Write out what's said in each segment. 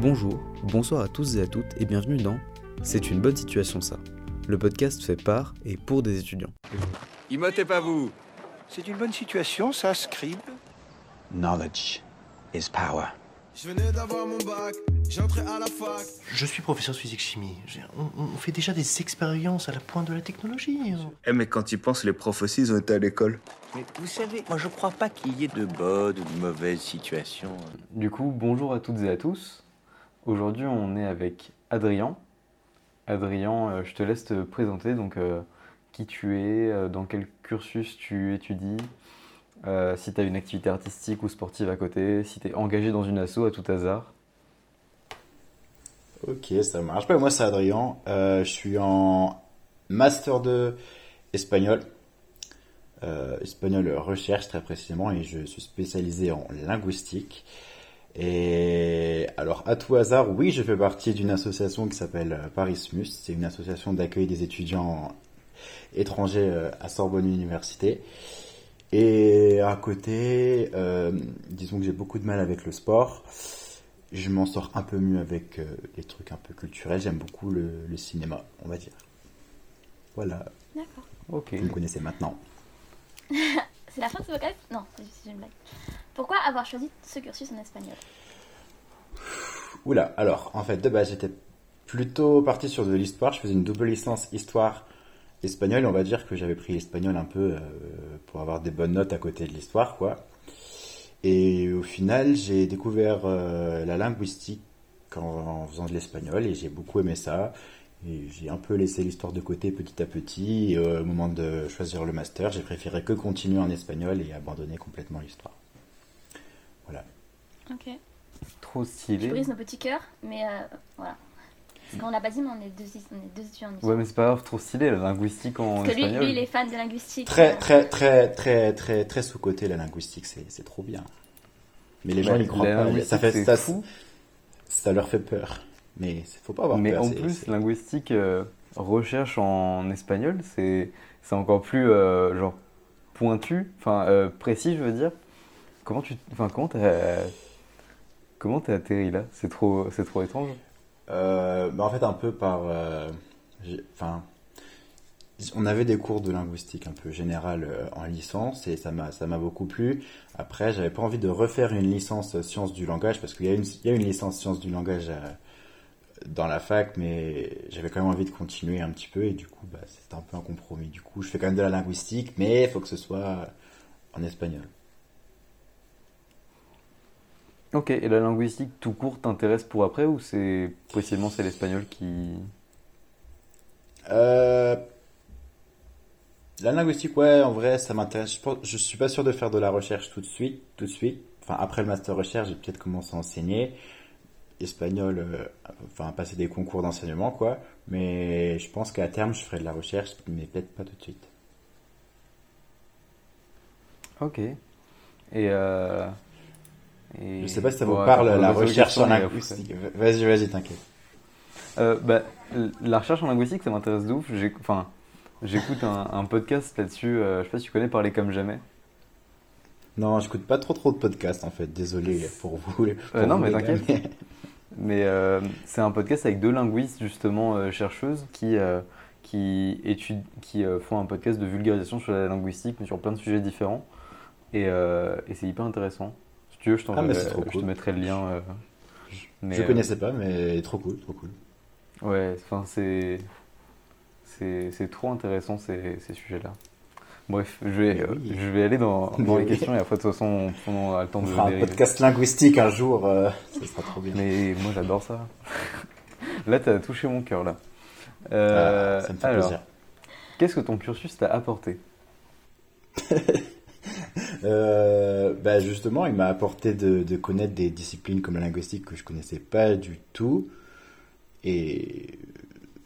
Bonjour, bonsoir à tous et à toutes et bienvenue dans C'est une bonne situation ça, le podcast fait par et pour des étudiants. Imotez pas vous C'est une bonne situation, ça, Scribe Knowledge is power. Je venais d'avoir mon bac, j'entrais à la fac. Je suis professeur de physique-chimie. J'ai- On, on fait déjà des expériences à la pointe de la technologie. hein. Eh mais quand ils pensent, les profs aussi, ils ont été à l'école. Mais vous savez, moi je crois pas qu'il y ait de bonnes ou de mauvaises situations. Du coup, bonjour à toutes et à tous. Aujourd'hui, on est avec Adrien. Adrien, euh, je te laisse te présenter, donc euh, qui tu es, euh, dans quel cursus tu étudies, si tu as une activité artistique ou sportive à côté, si tu es engagé dans une asso à tout hasard. Ok, ça marche. Ben, moi, c'est Adrien. Je suis en master de espagnol. Espagnol recherche très précisément et je suis spécialisé en linguistique. Et alors, à tout hasard, oui, je fais partie d'une association qui s'appelle euh, Parismus. C'est une association d'accueil des étudiants étrangers euh, à Sorbonne Université. Et à côté, euh, disons que j'ai beaucoup de mal avec le sport. Je m'en sors un peu mieux avec euh, les trucs un peu culturels. J'aime beaucoup le, le cinéma, on va dire. Voilà, D'accord. Ok. vous me connaissez maintenant. C'est la fin de ce podcast? Non, c'est juste une blague. Pourquoi avoir choisi ce cursus en espagnol? Oula, alors, en fait, de base, j'étais plutôt parti sur de l'histoire. Je faisais une double licence histoire espagnol. On va dire que j'avais pris l'espagnol un peu euh, pour avoir des bonnes notes à côté de l'histoire, quoi. Et au final, j'ai découvert euh, la linguistique en, faisant de l'espagnol et j'ai beaucoup aimé ça. J'ai un peu laissé l'histoire de côté petit à petit. Et au moment de choisir le master, j'ai préféré que continuer en espagnol et abandonner complètement l'histoire. Voilà. Ok. Trop Je stylé. brise nos petits cœurs, mais euh, voilà. Parce qu'on l'a pas dit, mais on est deux, on est deux étudiants en. Ouais, mais c'est pas grave, trop stylé, la linguistique en Parce que lui, espagnol. lui, il est fan de linguistique. Très, euh, très, très, très, très, très sous-côté la linguistique, c'est c'est trop bien. Mais les gens n'y croient pas. Ça, fait, ça, fou. ça leur fait peur. Mais il faut pas avoir Mais peur. en c'est- plus, c'est- linguistique, euh, recherche en espagnol, c'est c'est encore plus euh, genre pointu, enfin euh, précis, je veux dire. Comment tu, enfin comment t'as, comment t'as atterri là? C'est trop, c'est trop étrange. Euh, bah, en fait, un peu par. euh, on avait des cours de linguistique un peu général euh, en licence et ça m'a ça m'a beaucoup plu. Après, j'avais pas envie de refaire une licence sciences du langage parce qu'il y a une il y a une licence sciences du langage dans la fac, mais j'avais quand même envie de continuer un petit peu et du coup, bah, c'était un peu un compromis. Du coup, je fais quand même de la linguistique, mais il faut que ce soit en espagnol. Ok, et la linguistique tout court t'intéresse pour après ou c'est possiblement c'est l'espagnol qui. Euh, la linguistique, ouais, en vrai, ça m'intéresse. Je, pense- je suis pas sûr de faire de la recherche tout de suite, tout de suite. Enfin, après le master recherche, j'ai peut-être commencé à enseigner espagnol, euh, enfin, passer des concours d'enseignement, quoi. Mais je pense qu'à terme, je ferai de la recherche, mais peut-être pas tout de suite. Ok. Et. Euh... et- Je sais pas si ça vous Bon, parle, la recherche en linguistique. Vas-y, vas-y, t'inquiète. Euh, bah, la recherche en linguistique, ça m'intéresse de ouf. Enfin, j'écoute un, un podcast là-dessus. euh, je sais pas si tu connais Parler comme jamais. Non, j'écoute pas trop trop de podcasts, en fait. Désolé pour vous. pour non, vous, mais t'inquiète. mais- Mais euh, c'est un podcast avec deux linguistes justement euh, chercheuses qui euh, qui étudient, qui euh, font un podcast de vulgarisation sur la linguistique, mais sur plein de sujets différents. Et, euh, et c'est hyper intéressant. Si tu veux, je, Ah, mais je cool. te mettrai le lien. euh, mais, Je euh, connaissais pas, mais trop cool, trop cool. Ouais, enfin c'est c'est c'est trop intéressant ces, ces sujets-là. Bref, je vais euh, oui. je vais aller dans, dans les oui. questions et après de toute façon on, on aura le temps On de fera un podcast linguistique un jour, euh, ça sera trop bien. Mais moi j'adore ça. là t'as touché mon cœur là. Euh, Ah, ça me fait alors, plaisir. qu'est-ce que ton cursus t'a apporté? Euh, bah justement, il m'a apporté de, connaître des disciplines comme la linguistique que je connaissais pas du tout. Et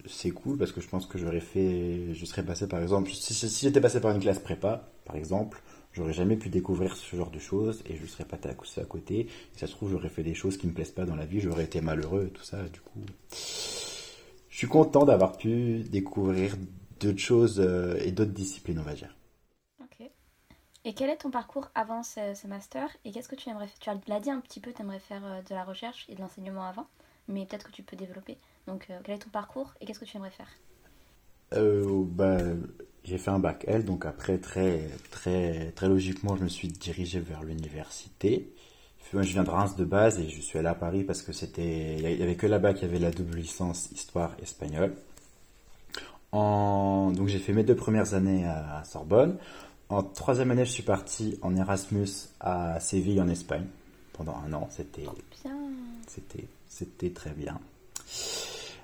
c'est cool parce que je pense que j'aurais fait, je serais passé par exemple, si j'étais passé par une classe prépa, par exemple, j'aurais jamais pu découvrir ce genre de choses et je serais pas à à côté. Et ça se trouve, j'aurais fait des choses qui me plaisent pas dans la vie, j'aurais été malheureux et tout ça. Du coup, je suis content d'avoir pu découvrir d'autres choses euh, et d'autres disciplines, on va dire. Et quel est ton parcours avant ce, master? Et qu'est-ce que tu aimerais faire Tu as- l'as dit un petit peu, tu aimerais faire euh, de la recherche et de l'enseignement avant, mais peut-être que tu peux développer. Donc, euh, quel est ton parcours et qu'est-ce que tu aimerais faire? Bah, j'ai fait un bac L, donc après, très, très, très logiquement, je me suis dirigé vers l'université. Moi, je viens de Reims de base et je suis allé à Paris parce que c'était, il y avait que là-bas qu'il y avait la double licence histoire espagnole. Donc j'ai fait mes deux premières années à Sorbonne. En troisième année, je suis parti en Erasmus à Séville en Espagne pendant un an. C'était, c'était, c'était très bien.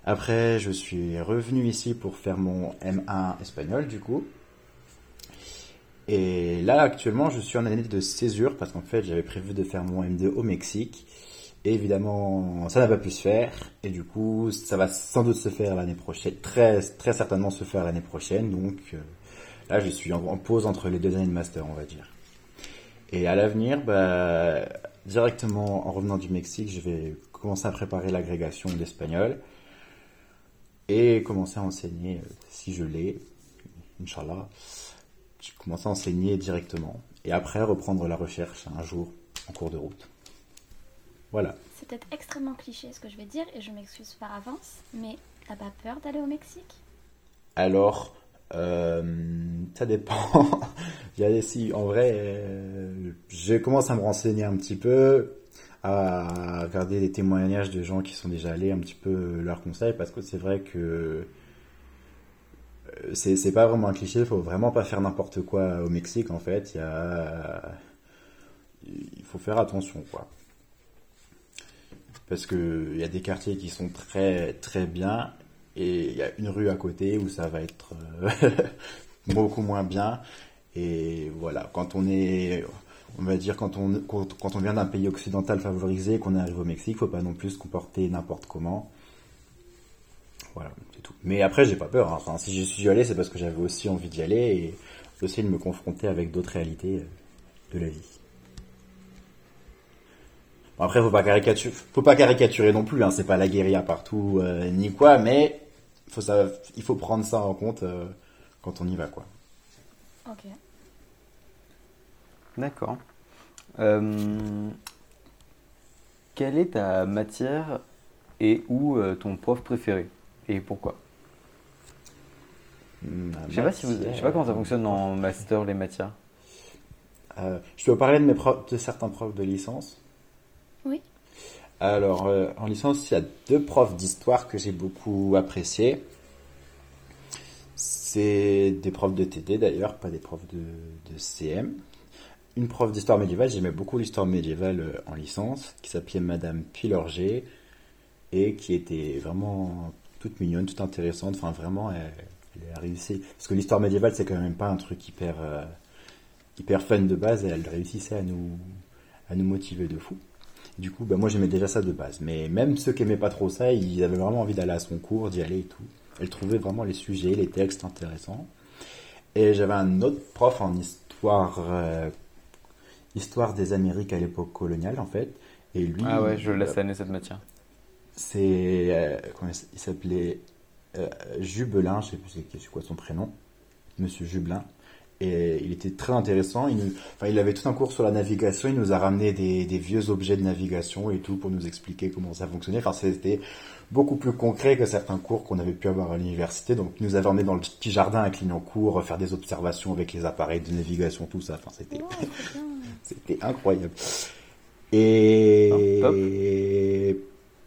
Après, je suis revenu ici pour faire mon M1 espagnol, du coup. Et là, actuellement, je suis en année de césure parce qu'en fait, j'avais prévu de faire mon M2 au Mexique. Et évidemment, ça n'a pas pu se faire. Et du coup, ça va sans doute se faire l'année prochaine. Très, très certainement se faire l'année prochaine. Donc euh, là, je suis en, en pause entre les deux années de master, on va dire. Et à l'avenir, bah, directement en revenant du Mexique, je vais commencer à préparer l'agrégation d'espagnol et commencer à enseigner, euh, si je l'ai, Inch'Allah, je vais commencer à enseigner directement et après reprendre la recherche un jour en cours de route. Voilà. C'est peut-être extrêmement cliché ce que je vais dire et je m'excuse par avance, mais t'as pas peur d'aller au Mexique? Alors, euh, ça dépend. Si, en vrai, euh, je commence à me renseigner un petit peu, à regarder des témoignages de gens qui sont déjà allés, un petit peu leurs conseils, parce que c'est vrai que euh, c'est pas vraiment un cliché, faut vraiment pas faire n'importe quoi au Mexique, en fait. Il y a, il faut faire attention, quoi. Parce que il y a des quartiers qui sont très très bien et il y a une rue à côté où ça va être euh, beaucoup moins bien. Et voilà, quand on est, on va dire, quand on, quand, on vient d'un pays occidental favorisé, qu'on arrive au Mexique, faut pas non plus se comporter n'importe comment. Voilà, c'est tout. Mais après, j'ai pas peur. hein. Enfin, si j'y suis allé, c'est parce que j'avais aussi envie d'y aller et aussi de me confronter avec d'autres réalités euh, de la vie. Après, faut pas caricaturer, faut pas caricaturer non plus. Hein. C'est pas la guérilla partout euh, ni quoi, mais faut ça, il faut prendre ça en compte euh, quand on y va, quoi. Ok. D'accord. Euh, quelle est ta matière et ou euh, ton prof préféré Et pourquoi? Je sais pas si vous, je sais pas comment ça fonctionne en master les matières. Euh, je peux parler de, mes profs, de certains profs de licence? Oui. Alors, euh, en licence, il y a deux profs d'histoire que j'ai beaucoup appréciés. C'est des profs de TD d'ailleurs, pas des profs de, CM. Une prof d'histoire médiévale, j'aimais beaucoup l'histoire médiévale euh, en licence, qui s'appelait Madame Pilorger, et qui était vraiment toute mignonne, toute intéressante. Enfin, vraiment, elle, elle a réussi. Parce que l'histoire médiévale, c'est quand même pas un truc hyper, euh, hyper fun de base, elle réussissait à nous, à nous motiver de fou. Du coup, bah, moi j'aimais déjà ça de base. Mais même ceux qui aimaient pas trop ça, ils avaient vraiment envie d'aller à son cours, d'y aller et tout. Elle trouvait vraiment les sujets, les textes intéressants. Et j'avais un autre prof en histoire, euh, histoire des Amériques à l'époque coloniale en fait. Et lui, Ah ouais, je laisse euh, année cette matière. c'est euh, comment il s'appelait euh, Jubelin, je sais plus c'est quoi son prénom, Monsieur Jubelin. Et il était très intéressant. Il, nous, enfin, il avait tout un cours sur la navigation. Il nous a ramené des, des vieux objets de navigation et tout pour nous expliquer comment ça fonctionnait. Enfin, c'était beaucoup plus concret que certains cours qu'on avait pu avoir à l'université. Donc, il nous avait emmené dans le petit jardin à Clignancourt, faire des observations avec les appareils de navigation, tout ça. Enfin, c'était Wow, c'était incroyable. Et,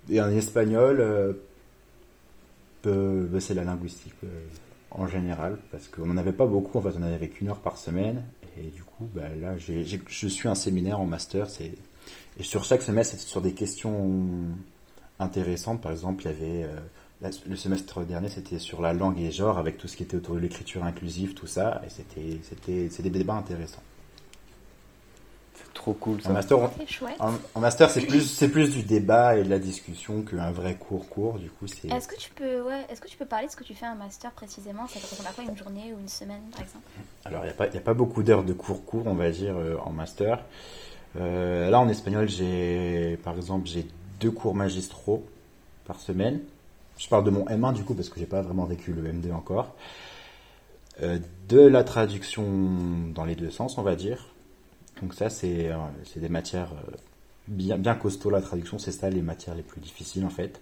et en espagnol, euh, euh, bah, c'est la linguistique euh, en général, parce qu'on n'en avait pas beaucoup, en fait, on en avait qu'une heure par semaine. Et du coup, bah, là, j'ai- je suis un séminaire en master. Et sur chaque semestre, c'est sur des questions intéressantes. Par exemple, il y avait euh, le semestre dernier, c'était sur la langue et les genres, avec tout ce qui était autour de l'écriture inclusive, tout ça. Et c'était, c'était, des débats intéressants. C'est trop cool En ça. master, on- C'est chouette. en, en master, c'est plus, c'est plus du débat et de la discussion qu'un vrai cours court. Du coup, c'est. Est-ce que tu peux, ouais, est-ce que tu peux parler de ce que tu fais en master précisément? Ça ressemble à quoi une journée ou une semaine, par exemple? Alors, il n'y a, pas- il y a pas beaucoup d'heures de cours court, on va dire, euh, en master. Euh, là, en espagnol, j'ai, par exemple, j'ai deux cours magistraux par semaine. Je parle de mon M1 du coup, parce que j'ai pas vraiment vécu le M2 encore. euh, de la traduction dans les deux sens, on va dire. Donc ça, c'est euh, c'est des matières euh, bien, bien costauds, la traduction, c'est ça les matières les plus difficiles en fait.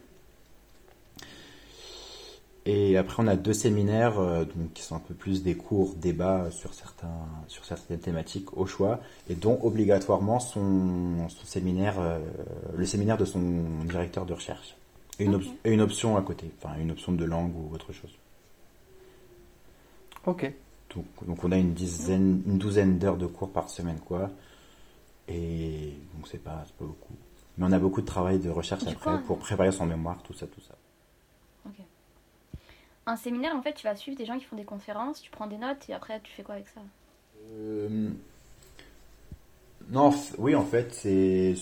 Et après, on a deux séminaires euh, donc, qui sont un peu plus des cours, débats sur, certains, sur certaines thématiques au choix, et dont obligatoirement son, son séminaire, euh, le séminaire de son directeur de recherche. Et une, et une option à côté, enfin une option de langue ou autre chose. Ok. Donc, donc on a une dizaine, une douzaine d'heures de cours par semaine, quoi. Et donc c'est pas, beaucoup. Mais on a beaucoup de travail de recherche Du après coup, pour préparer son mémoire, tout ça, tout ça. Ok. Un séminaire, en fait, tu vas suivre des gens qui font des conférences, tu prends des notes et après tu fais quoi avec ça? Euh, Non, oui, en fait, c'est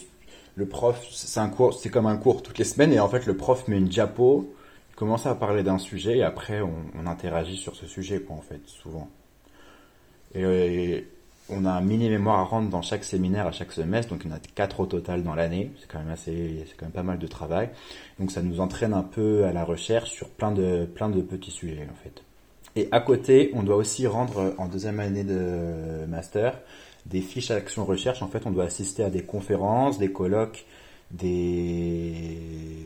le prof, c'est un cours, c'est comme un cours toutes les semaines, et en fait, le prof met une diapo, il commence à parler d'un sujet, et après, on, on interagit sur ce sujet, quoi, en fait, souvent. Et, euh, on a un mini mémoire à rendre dans chaque séminaire à chaque semestre, donc en a quatre au total dans l'année. C'est quand même assez, c'est quand même pas mal de travail. Donc ça nous entraîne un peu à la recherche sur plein de, plein de petits sujets, en fait. Et à côté, on doit aussi rendre euh, en deuxième année de master des fiches action recherche. En fait, on doit assister à des conférences, des colloques, des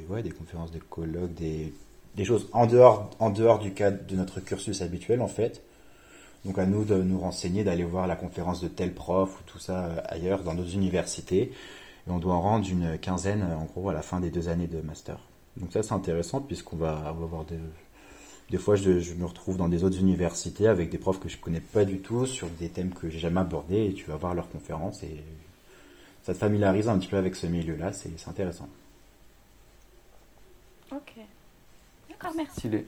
ouais, des conférences, des colloques, des des choses en dehors en dehors du cadre de notre cursus habituel en fait. Donc à nous de nous renseigner, d'aller voir la conférence de tel prof ou tout ça euh, ailleurs dans d'autres universités. Et on doit en rendre une quinzaine euh, en gros à la fin des deux années de master. Donc ça c'est intéressant puisqu'on va, avoir des des fois, je, je me retrouve dans des autres universités avec des profs que je connais pas du tout sur des thèmes que j'ai jamais abordés et tu vas voir leurs conférences et ça te familiarise un petit peu avec ce milieu-là, c'est c'est intéressant. Ok. D'accord, merci. Stylé.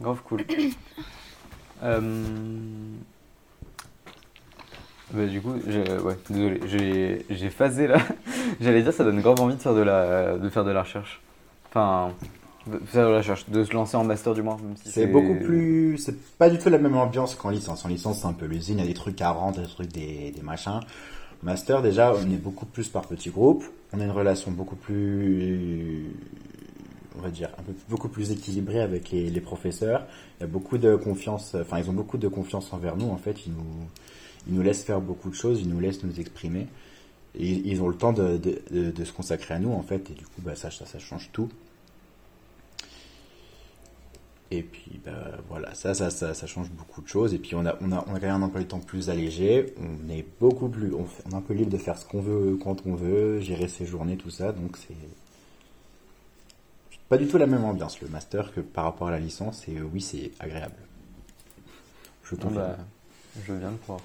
Grave cool. Euh, Bah, du coup, ouais, désolé, j'ai j'ai phasé là. J'allais dire, ça donne grave envie de faire de la, de faire de la recherche. Enfin, de faire de la recherche, de se lancer en master du moins. même si C'est beaucoup plus, c'est pas du tout la même ambiance qu'en licence. En licence, c'est un peu l'usine, il y a des trucs à rendre, des trucs, des, des machins. Master, déjà, on est beaucoup plus par petits groupes. On a une relation beaucoup plus, on va dire, beaucoup plus équilibrée avec les, professeurs. Il y a beaucoup de confiance, enfin, ils ont beaucoup de confiance envers nous, en fait. Ils nous, ils nous laissent faire beaucoup de choses, ils nous laissent nous exprimer. Ils ont le temps de, de, se consacrer à nous, en fait. Et du coup, bah, ça, ça, change tout. Et puis bah, voilà, ça, ça, ça, change beaucoup de choses. Et puis on a, on a, on a quand même un emploi du temps plus allégé. On est beaucoup plus, on est un peu libre de faire ce qu'on veut quand on veut, gérer ses journées, tout ça. Donc c'est pas du tout la même ambiance le master que par rapport à la licence. Et euh, oui, c'est agréable. Je confirme. bah, je viens de croire.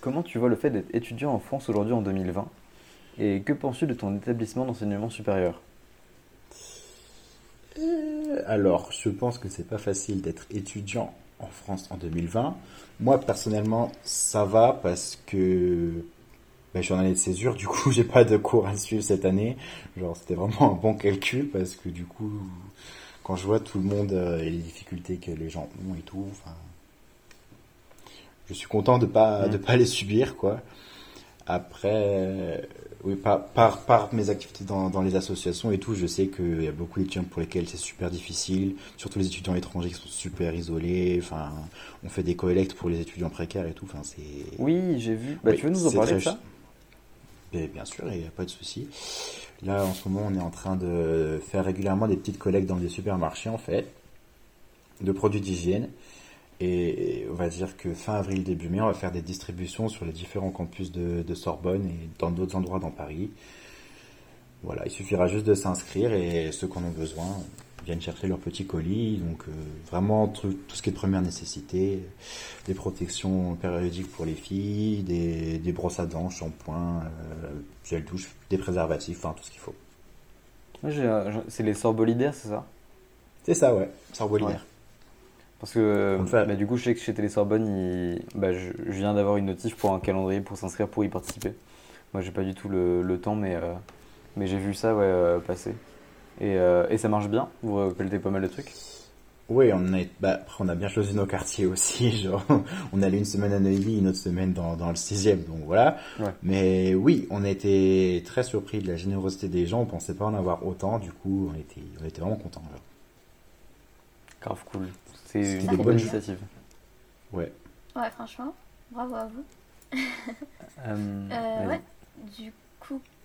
Comment tu vois le fait d'être étudiant en France aujourd'hui en 2020 Et que penses-tu de ton établissement d'enseignement supérieur? Alors, je pense que c'est pas facile d'être étudiant en France en 2020. Moi, personnellement, ça va parce que ben, je suis en année de césure, du coup, j'ai pas de cours à suivre cette année. Genre, c'était vraiment un bon calcul parce que du coup, quand je vois tout le monde euh, et les difficultés que les gens ont et tout, enfin, je suis content de pas de pas les subir, quoi. Après, euh, oui, par, par, par mes activités dans, dans les associations et tout, je sais qu'il y a beaucoup d'étudiants pour lesquels c'est super difficile, surtout les étudiants étrangers qui sont super isolés. Enfin, on fait des collectes pour les étudiants précaires et tout. Enfin, c'est. Oui, j'ai vu. Bah, Oui, tu veux nous en parler de ça? Bien sûr, il n'y a pas de souci. Là, en ce moment, on est en train de faire régulièrement des petites collectes dans des supermarchés, en fait, de produits d'hygiène. Et on va dire que fin avril, début mai, on va faire des distributions sur les différents campus de, de Sorbonne et dans d'autres endroits dans Paris. Voilà, il suffira juste de s'inscrire et ceux qui en ont besoin viennent chercher leur petit colis. Donc euh, vraiment tout, tout ce qui est de première nécessité, des protections périodiques pour les filles, des, des brosses à dents, shampoing, euh, gel douche, des préservatifs, enfin tout ce qu'il faut. Euh, C'est les sorbolidaires, c'est ça? C'est ça, ouais, Sorbonne Parce que bah, du coup, je sais que chez Télésorbonne, il- bah, je, je viens d'avoir une notif pour un calendrier pour s'inscrire pour y participer. Moi, j'ai pas du tout le, le temps, mais, euh, mais j'ai vu ça ouais, passer. Et, euh, et ça marche bien Vous récoltez pas mal de trucs? Oui, on a, bah, on a bien choisi nos quartiers aussi. Genre, on allait une semaine à Neuilly, une autre semaine dans, dans le sixième, donc voilà. Ouais. Mais oui, on était très surpris de la générosité des gens. On pensait pas en avoir autant. Du coup, on était, on était vraiment contents. genre. Grave cool. C'est C'était une des bonne bonnes initiative. Ouais. Ouais, franchement, bravo à vous. Euh, Euh, ouais. Du coup,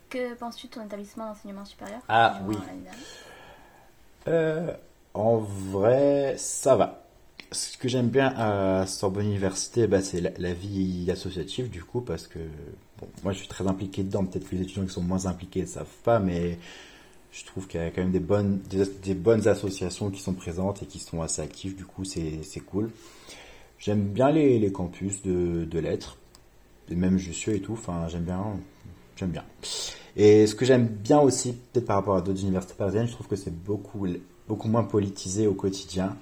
que penses-tu de ton établissement d'enseignement supérieur Ah, oui. Euh, en vrai, ça va. Ce que j'aime bien à Sorbonne Université, bah, c'est la, la vie associative, du coup, parce que bon, moi je suis très impliqué dedans. Peut-être que les étudiants qui sont moins impliqués ne savent pas, mais je trouve qu'il y a quand même des bonnes, des, des bonnes associations qui sont présentes et qui sont assez actives, du coup, c'est c'est cool. J'aime bien les, les campus de, de lettres, et même Jussieu et tout, enfin, j'aime bien, j'aime bien. Et ce que j'aime bien aussi, peut-être par rapport à d'autres universités parisiennes, je trouve que c'est beaucoup, beaucoup moins politisé au quotidien.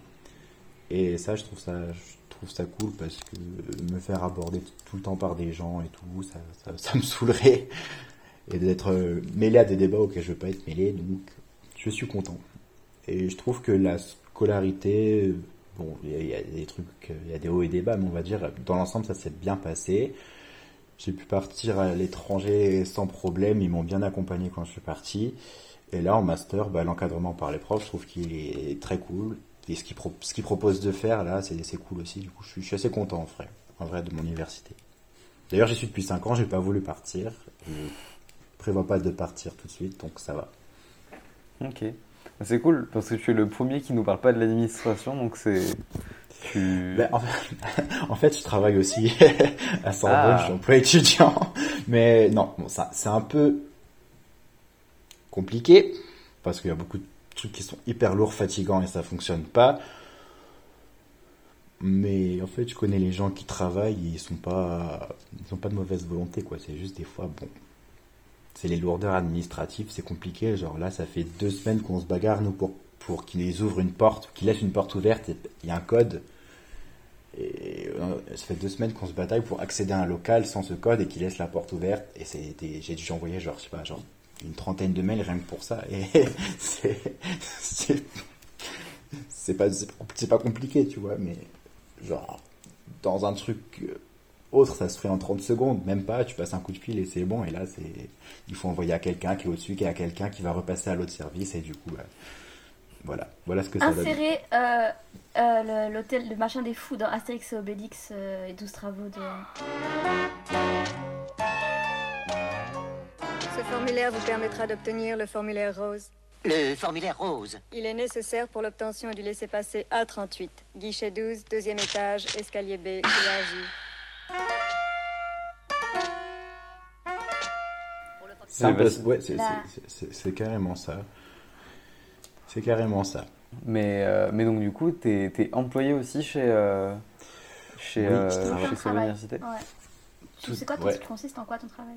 Et ça, je trouve ça, je trouve ça cool parce que me faire aborder tout le temps par des gens et tout, ça, ça, me saoulerait. Et d'être euh, mêlé à des débats auxquels je veux pas être mêlé, donc je suis content. Et je trouve que la scolarité, euh, bon, il y, a- des trucs, il y a des hauts et des bas, mais on va dire, dans l'ensemble, ça s'est bien passé. J'ai pu partir à l'étranger sans problème, ils m'ont bien accompagné quand je suis parti. Et là, en master, bah, l'encadrement par les profs, je trouve qu'il est très cool. Et ce qu'ils pro- proposent de faire, là, c'est cool aussi. Du coup, je suis, assez content, en vrai, en vrai, de mon université. D'ailleurs, j'y suis depuis 5 ans, j'ai pas voulu partir. Je prévois pas de partir tout de suite, donc ça va. Ok. C'est cool parce que tu es le premier qui nous parle pas de l'administration, donc c'est. Tu... Ben, en, fait, en fait, je travaille aussi à Sorbonne, Ah. je suis emploi étudiant. Mais non, bon, ça, c'est un peu compliqué parce qu'il y a beaucoup de trucs qui sont hyper lourds, fatigants et ça fonctionne pas. Mais en fait, je connais les gens qui travaillent, ils sont pas, ils ont pas de mauvaise volonté, quoi. C'est juste des fois, bon, c'est les lourdeurs administratives, c'est compliqué. Genre là, ça fait deux semaines qu'on se bagarre, nous, pour, pour qu'ils ouvrent une porte, qu'ils laissent une porte ouverte, il y a un code. Et euh, ça fait deux semaines qu'on se bataille pour accéder à un local sans ce code et qu'ils laissent la porte ouverte. Et j'ai dû envoyer genre, je sais pas, une trentaine de mails rien que pour ça. Et c'est, pas, compliqué, tu vois, mais genre, dans un truc euh, autre, ça se fait en 30 secondes, même pas, tu passes un coup de fil et c'est bon. Et là, il faut envoyer à quelqu'un qui est au-dessus, qui est à quelqu'un qui va repasser à l'autre service et du coup, euh, voilà, voilà ce que ça. Insérer euh, euh, le- l'hôtel, le machin des fous dans Astérix et Obélix euh, et 12 travaux de. Ce formulaire vous permettra d'obtenir le formulaire rose. Le formulaire rose. Il est nécessaire pour l'obtention du laissez-passer A38. Guichet 12, deuxième étage, escalier B, C'est- ouais, c'est- c'est- c'est carrément ça. C'est carrément ça. Mais, euh, mais donc, du coup, t'es es employé aussi chez, euh, chez, Oui, euh, chez. Université Ouais. Tu sais quoi, ton- ouais. consiste en quoi ton travail?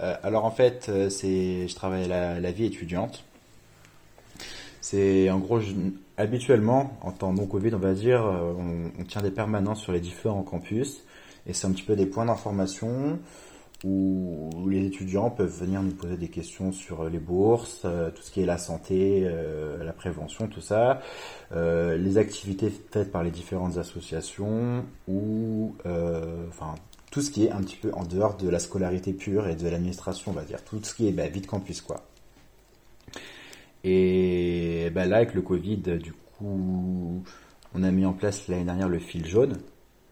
Euh, alors en fait, c'est, je travaille la, la vie étudiante. C'est en gros, je- habituellement, en temps non Covid, on va dire, on, on tient des permanences sur les différents campus. Et c'est un petit peu des points d'information où les étudiants peuvent venir nous poser des questions sur les bourses, euh, tout ce qui est la santé, euh, la prévention, tout ça, euh, les activités faites par les différentes associations ou, euh, enfin, tout ce qui est un petit peu en dehors de la scolarité pure et de l'administration, on va dire, tout ce qui est bah, vie de campus, quoi. Et bah, là, avec le Covid, du coup, on a mis en place l'année dernière le fil jaune.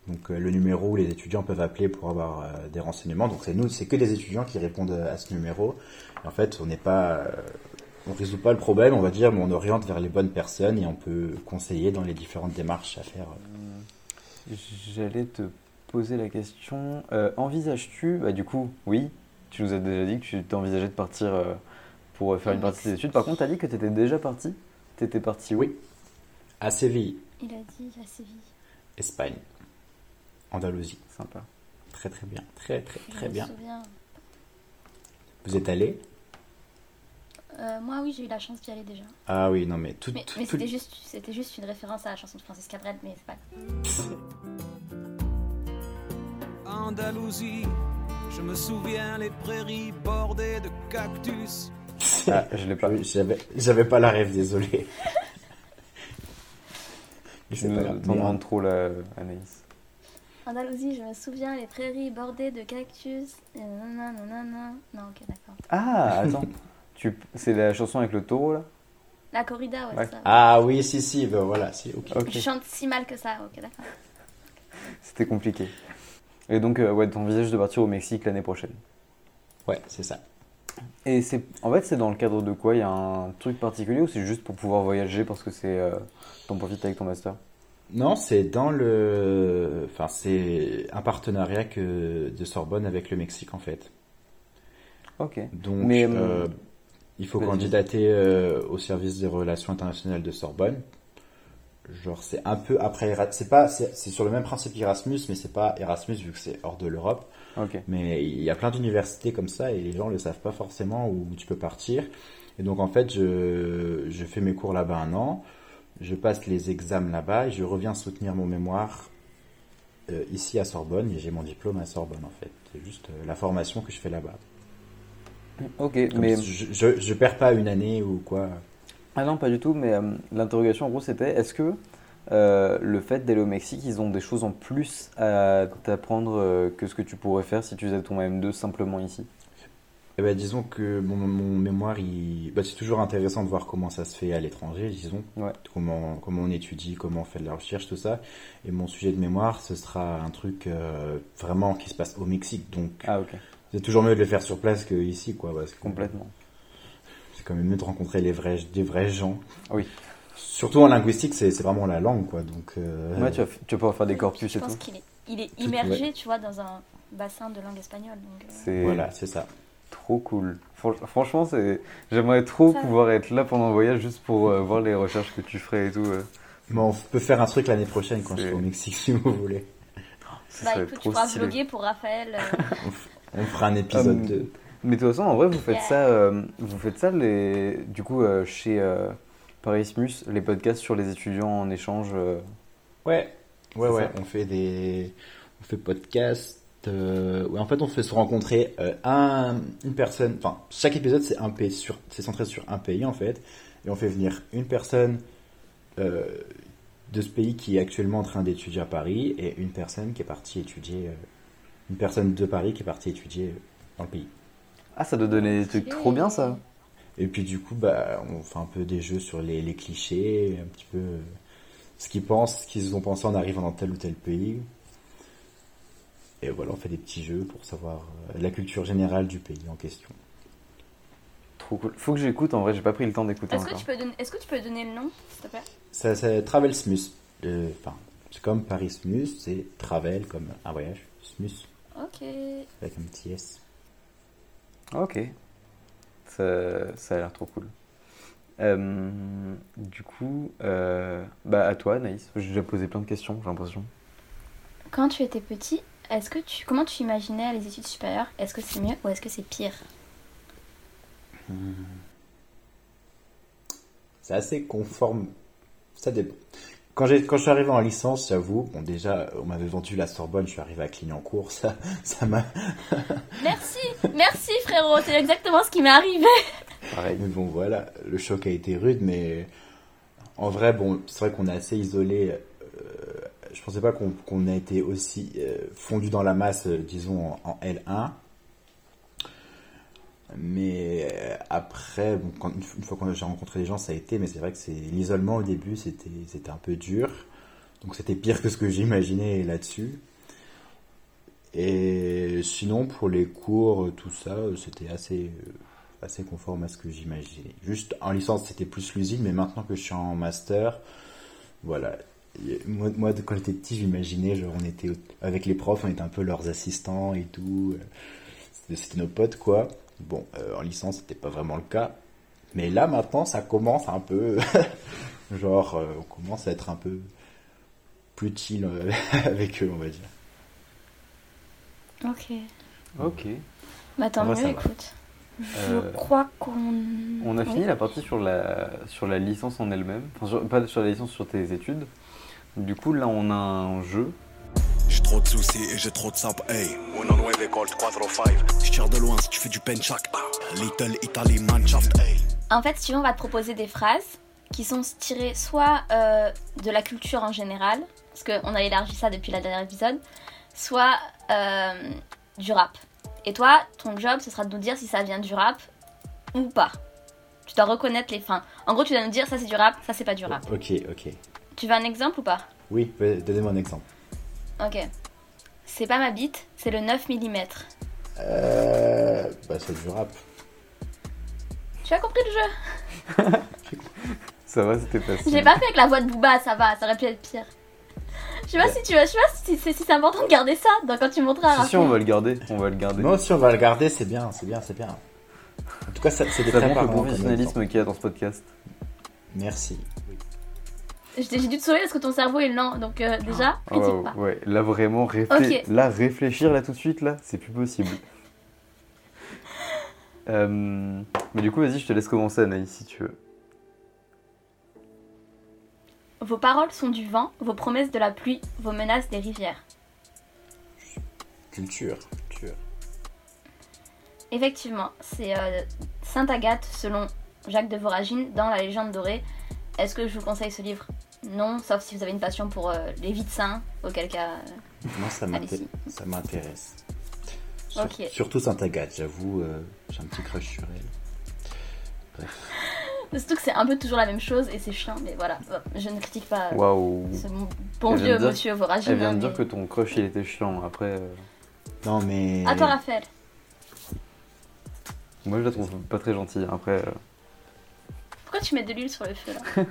Donc euh, le numéro où les étudiants peuvent appeler pour avoir euh, des renseignements. Donc c'est nous, c'est que les étudiants qui répondent à ce numéro. Et en fait, on n'est pas, euh, on résout pas le problème, on va dire, mais on oriente vers les bonnes personnes et on peut conseiller dans les différentes démarches à faire. J'allais te poser la question. euh, Envisages-tu, bah, du coup, oui, tu nous as déjà dit que tu t'envisageais de partir euh, pour euh, faire une partie de tes études. Par contre, tu as dit que tu étais déjà parti. Tu étais parti où? Oui. À Séville, Il a dit à Séville. Espagne, Andalousie. Sympa. Très très bien, très très Je très me bien. souviens. Vous êtes allé? Euh, moi, oui, j'ai eu la chance d'y aller déjà. Ah oui, non mais tout, Mais, tout- mais tout- c'était juste, c'était juste une référence à la chanson de Francis Cabrel, mais c'est pas. Andalousie, je me souviens les prairies bordées de cactus. Ah, je l'ai pas. Oui, J'avais, j'avais pas la rêve, désolé. Pas nous demandes trop, là, Anaïs. Andalousie, je me souviens, les prairies bordées de cactus. et nanana, nanana. Non, ok, d'accord. Ah, attends. tu... C'est la chanson avec le taureau, là? La corrida, ouais. Ah oui, si, si, ben voilà, si, ok. Ok. Je chante si mal que ça, ok, d'accord. C'était compliqué. Et donc, euh, ouais, t'envisages de partir au Mexique l'année prochaine. Ouais, c'est ça. Et c'est, en fait, c'est dans le cadre de quoi? Il y a un truc particulier ou c'est juste pour pouvoir voyager parce que c'est, euh, t'en profites avec ton master? Non, c'est dans le. Enfin, c'est un partenariat que de Sorbonne avec le Mexique en fait. Ok. Donc, Mais, euh, euh, il faut candidater euh, au service des relations internationales de Sorbonne. Genre, c'est un peu après Erasmus. C'est pas, c'est c'est sur le même principe qu'Erasmus, mais c'est pas Erasmus vu que c'est hors de l'Europe. Ok. Mais il y a plein d'universités comme ça et les gens le savent pas forcément où tu peux partir. Et donc en fait, je, je fais mes cours là-bas un an, je passe les examens là-bas et je reviens soutenir mon mémoire euh, ici à Sorbonne et j'ai mon diplôme à Sorbonne en fait. C'est juste euh, la formation que je fais là-bas. Ok, Comme mais. je, je, je perds pas une année ou quoi. Ah non, pas du tout, mais euh, l'interrogation en gros c'était est-ce que le fait d'aller au Mexique, ils ont des choses en plus à t'apprendre que ce que tu pourrais faire si tu faisais ton M2 simplement ici? Eh ben, disons que mon, mon mémoire, il... bah, c'est toujours intéressant de voir comment ça se fait à l'étranger, disons. Ouais. Comment, comment on étudie, comment on fait de la recherche, tout ça. Et mon sujet de mémoire, ce sera un truc euh, vraiment qui se passe au Mexique. Donc, Ah c'est toujours mieux de le faire sur place qu'ici, quoi. Parce que complètement. c'est quand même mieux de rencontrer les vrais, des vrais gens. Oui. Surtout en linguistique, c'est vraiment la langue, quoi. Donc, euh, Ouais, tu vas, tu vas pouvoir faire des corpus Je et pense tout. qu'il est, il est Tout- immergé, ouais. tu vois, dans un bassin de langue espagnole. Donc, euh, voilà, c'est ça. Trop cool. Fran- Franchement, c'est... j'aimerais trop Ça- pouvoir être là pendant le voyage juste pour euh, voir les recherches que tu ferais et tout. euh. Mais on peut faire un truc l'année prochaine quand je serai au Mexique, si vous voulez. Ça bah écoute, tu pourras pour Raphaël. euh, On fera un épisode de... Mais de toute façon, en vrai, vous faites Yeah. ça, euh, vous faites ça les, du coup, euh, chez euh, Parismus, les podcasts sur les étudiants en échange. euh, Ouais, ouais, C'est ouais. ça. On fait des, on fait podcast. Euh, ouais, en fait, on fait se rencontrer euh, un, une personne. Enfin, chaque épisode c'est un pays sur, c'est centré sur un pays en fait, et on fait venir une personne euh, de ce pays qui est actuellement en train d'étudier à Paris et une personne qui est partie étudier, euh, une personne de Paris qui est partie étudier dans le pays. Ah, ça doit donner des trucs trop bien, ça. Et puis du coup, bah, on fait un peu des jeux sur les, les clichés, un petit peu ce qu'ils pensent, ce qu'ils ont pensé en arrivant dans tel ou tel pays. Et voilà, on fait des petits jeux pour savoir euh, la culture générale du pays en question. Trop cool. Faut que j'écoute, en vrai, j'ai pas pris le temps d'écouter Est-ce que, tu peux donner... Est-ce que tu peux donner le nom, s'il te plaît? Ça, c'est Travel Smus. Euh, Enfin, c'est comme Paris Smus, c'est Travel comme un voyage. Smus Ok. avec un petit S. Ok. Ça, ça a l'air trop cool. Euh, du coup, euh, bah à toi, Naïs. J'ai déjà posé plein de questions, j'ai l'impression. Quand tu étais petit, est-ce que tu, comment tu imaginais les études supérieures? Est-ce que c'est mieux ou est-ce que c'est pire? C'est assez conforme. Ça dépend. Quand, quand je suis arrivé en licence, j'avoue, bon déjà, on m'avait vendu la Sorbonne, je suis arrivé à Clignancourt, ça, ça m'a, Merci, merci frérot, c'est exactement ce qui m'est arrivé. Pareil. Mais bon, voilà, le choc a été rude, mais en vrai, bon, c'est vrai qu'on est assez isolé. Je pensais pas qu'on qu'on a été aussi euh, fondu dans la masse, euh, disons, en, en L1. Mais euh, après, une, fois que j'ai rencontré les gens, ça a été, mais c'est vrai que c'est l'isolement au début, c'était un peu dur. Donc c'était pire que ce que j'imaginais là-dessus. Et sinon, pour les cours, tout ça, c'était assez, assez conforme à ce que j'imaginais. Juste en licence, c'était plus l'usine, mais maintenant que je suis en master, voilà. Moi, moi quand j'étais petit, j'imaginais, genre, on était avec les profs, on était un peu leurs assistants et tout. euh, C'était nos potes, quoi. Bon, euh, en licence, c'était pas vraiment le cas. Mais là, maintenant, ça commence un peu. genre, euh, on commence à être un peu plus chill euh, avec eux, on va dire. Ok. Ok. Bah tant Ouais, mieux, écoute. Je Euh, crois qu'on... On a Oui. fini la partie sur la, sur la licence en elle-même. Enfin, sur- pas sur la licence, sur tes études. Du coup, là, on a un jeu. J'ai trop de soucis et j'ai trop de sap, hey. Uno nueve Colt 405. Je tire de loin si tu fais du penchak. Little Italy Mannschaft, hey. En fait, si tu veux, on va te proposer des phrases qui sont tirées soit euh, de la culture en général, parce qu'on a élargi ça depuis la dernière épisode, soit euh, du rap. Et toi, ton job, ce sera de nous dire si ça vient du rap ou pas. Tu dois reconnaître les fins. En gros, tu dois nous dire ça c'est du rap, ça c'est pas du rap. Ok, ok. Tu veux un exemple ou pas? Oui, donnez-moi un exemple. Ok. C'est pas ma bite, c'est le 9 mm. Euh, bah, c'est du rap. Tu as compris le jeu? Ça va, c'était facile. J'ai pas fait avec la voix de Booba, ça va, ça aurait pu être pire. Je sais pas si tu vas, je sais pas si c'est si c'est important de garder ça donc quand tu montreras Si, si, on va le garder. On va le garder. Non, si on va le garder, c'est bien, c'est bien, c'est bien. En tout cas, c'est des Ça très montre le professionnalisme qu'il y a dans ce podcast. Merci. J'ai dû te sauver parce que ton cerveau est lent donc euh, déjà, Oh, critique pas. ouais, là vraiment, là réfléchir là tout de suite, là, c'est plus possible. Euh, mais du coup, vas-y, je te laisse commencer, Anaïs, si tu veux. Vos paroles sont du vent, vos promesses de la pluie, vos menaces des rivières. Culture, culture. Effectivement, c'est euh, Sainte Agathe selon Jacques de Voragine dans la légende dorée. Est-ce que je vous conseille ce livre? Non, sauf si vous avez une passion pour euh, les vies de saints, auquel cas. euh, Moi, ça m'intéresse. Sur-. Surtout Saint-Agathe, j'avoue, euh, j'ai un petit crush sur elle. Bref. Surtout que c'est un peu toujours la même chose et c'est chiant, mais voilà, je ne critique pas Waouh. ce bon vieux de dire- monsieur Voragine. Elle vient hein, de dire mais- que ton crush il était chiant. Après, Non, mais. À toi, Raphaël. moi je la trouve pas très gentille. Après, Pourquoi tu mets de l'huile sur le feu là?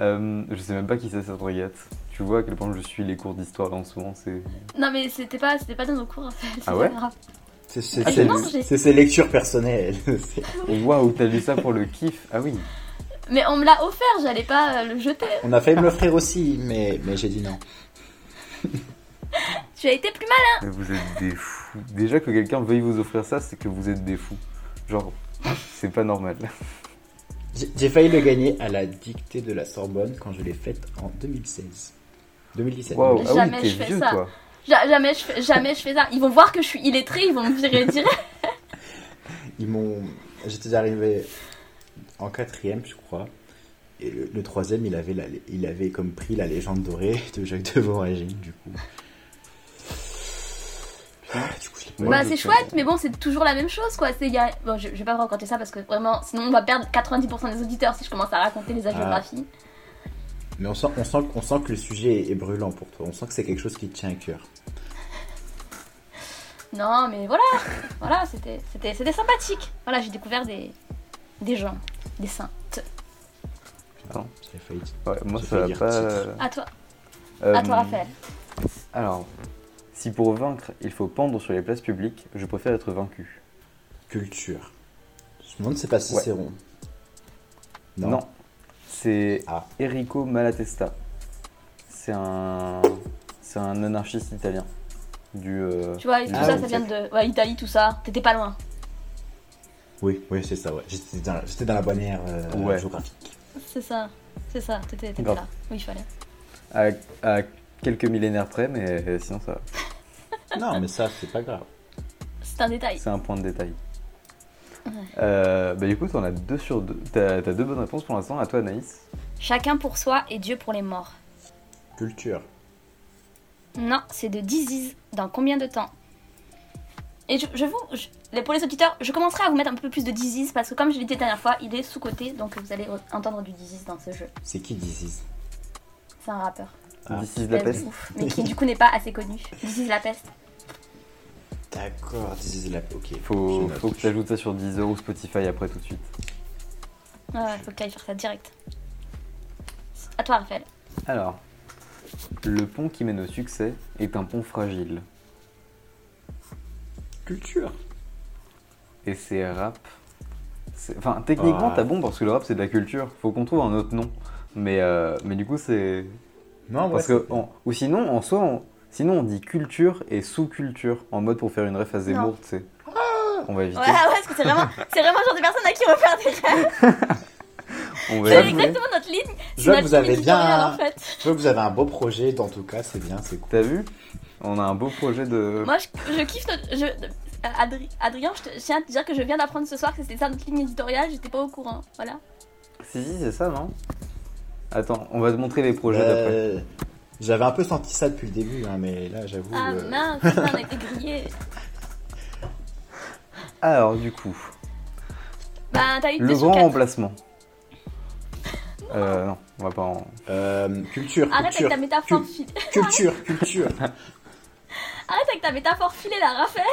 euh, je sais même pas qui c'est cette regate. Tu vois à quel point je suis les cours d'histoire en ce moment. C'est Non, mais c'était pas, c'était pas dans nos cours, Raphaël. c'est Ah ouais. C'est Ah, ses lectures personnelles. C'est- waouh, t'as lu ça pour le kiff Ah oui. Mais on me l'a offert, j'allais pas euh, le jeter. On a failli me l'offrir aussi, mais, mais j'ai dit non. Tu as été plus malin. Mais vous êtes des fous. Déjà que quelqu'un veuille vous offrir ça, c'est que vous êtes des fous. Genre, c'est pas normal. J'ai failli le gagner à la dictée de la Sorbonne quand je l'ai faite en 2016. 2017. Waouh, ah oui, Jamais je fais vieux ça. toi. Jamais je, fais, jamais je fais ça. Ils vont voir que je suis illettrée, ils vont me virer direct. Ils m'ont. J'étais arrivé en quatrième, je crois. Et le, le troisième, il avait, la- il avait comme prix la légende dorée de Jacques de Voragine, du coup. Ah, du coup, pas Moi, bah c'est chouette, mais bon, c'est toujours la même chose quoi. C'est, y a... bon, je, je vais pas vous raconter ça parce que vraiment, sinon on va perdre 90% des auditeurs si je commence à raconter les hagiographies. Mais on sent, on, sent, on sent que le sujet est brûlant pour toi. On sent que c'est quelque chose qui te tient à cœur. Non, mais voilà, voilà, c'était, c'était, c'était sympathique. Voilà, j'ai découvert des, des gens, des saintes. Putain. J'ai failli. Ouais, moi J'ai ça va pas. titre. À toi, Euh, à toi Raphaël. Alors, si pour vaincre il faut pendre sur les places publiques, je préfère être vaincu. Culture. Je me demande si c'est pas Cicéron. Non. C'est Ah. Enrico Malatesta. C'est un, c'est un anarchiste italien. Du. euh, Tu vois, tout Ah, ça, ça vient de ouais, Italie, tout ça. T'étais pas loin. Oui, oui, c'est ça, ouais. J'étais dans, j'étais dans la bonne ère euh, Ouais. géographique. C'est ça, c'est ça. T'étais, là. Oui, il fallait. à, à quelques millénaires près, mais sinon ça, Non, mais ça, c'est pas grave. C'est un détail. c'est un point de détail. Euh, bah du coup, t'en as deux sur deux. T'as, deux bonnes réponses pour l'instant. À toi, Anaïs. Chacun pour soi et Dieu pour les morts. Culture. Non, c'est de Disease. Dans combien de temps? Et je, je vous, je- pour les auditeurs, je commencerai à vous mettre un peu plus de Disease parce que comme je l'ai dit la dernière fois, il est sous-côté, donc vous allez re- entendre du Disease dans ce jeu. C'est qui Disease C'est un rappeur. Ah. This is la Peste peste. ouf, mais qui du coup n'est pas assez connu. Disease la peste. D'accord, Disease la. Ok. je Faut, faut que tu ajoutes ça sur Deezer ou Spotify après tout de suite. Ouais, faut que tu ailles faire ça direct. À toi, Raphaël. Alors, le pont qui mène au succès est un pont fragile. Culture. Et c'est rap. Enfin, techniquement, Ah. t'as bon parce que le rap c'est de la culture. Faut qu'on trouve un autre nom. Mais, euh, mais du coup, c'est. Non, ouais, Parce que, ou sinon, en soi, on, sinon on dit culture et sous-culture, en mode pour faire une ref à Zemmour, tu sais. On va éviter. Ouais, ouais, parce que c'est vraiment, c'est vraiment le genre de personne à qui on va faire des rêves. On va C'est exactement notre ligne. Je C'est vois que vous avez bien- en fait. Je vois que vous avez un beau projet, dans tout cas, c'est bien, c'est cool. T'as vu? On a un beau projet de. Moi, je, je kiffe notre. Je, euh, Adri- Adrien, je, te- je tiens à te dire que je viens d'apprendre ce soir que c'était ça notre ligne éditoriale, j'étais pas au courant. Voilà. Si, si, c'est ça, non? Attends, on va te montrer les projets d'après. Euh, J'avais un peu senti ça depuis le début, hein, mais là, j'avoue. Ah euh, mince, on a été grillé. Alors, du coup, Bah, t'as eu le grand remplacement. Euh, non. On va pas en... Euh, culture, Arrête culture, avec ta métaphore filée. culture, culture. Arrête avec ta métaphore filée là, Raphaël.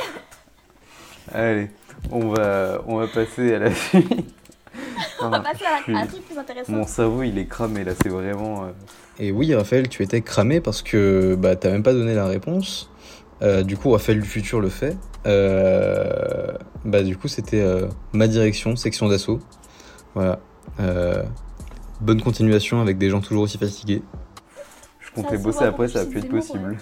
Allez, on va, on va passer à la suite. On va passer à, je suis- à un truc plus intéressant. Mon cerveau, il est cramé là, c'est vraiment... euh, Et oui, Raphaël, tu étais cramé parce que bah, t'as même pas donné la réponse. Euh, du coup, Raphaël du futur le fait. Euh, bah, du coup, c'était euh, ma direction, section d'assaut. Voilà. Euh, bonne continuation avec des gens toujours aussi fatigués. Je comptais se bosser après, ça a pu être possible.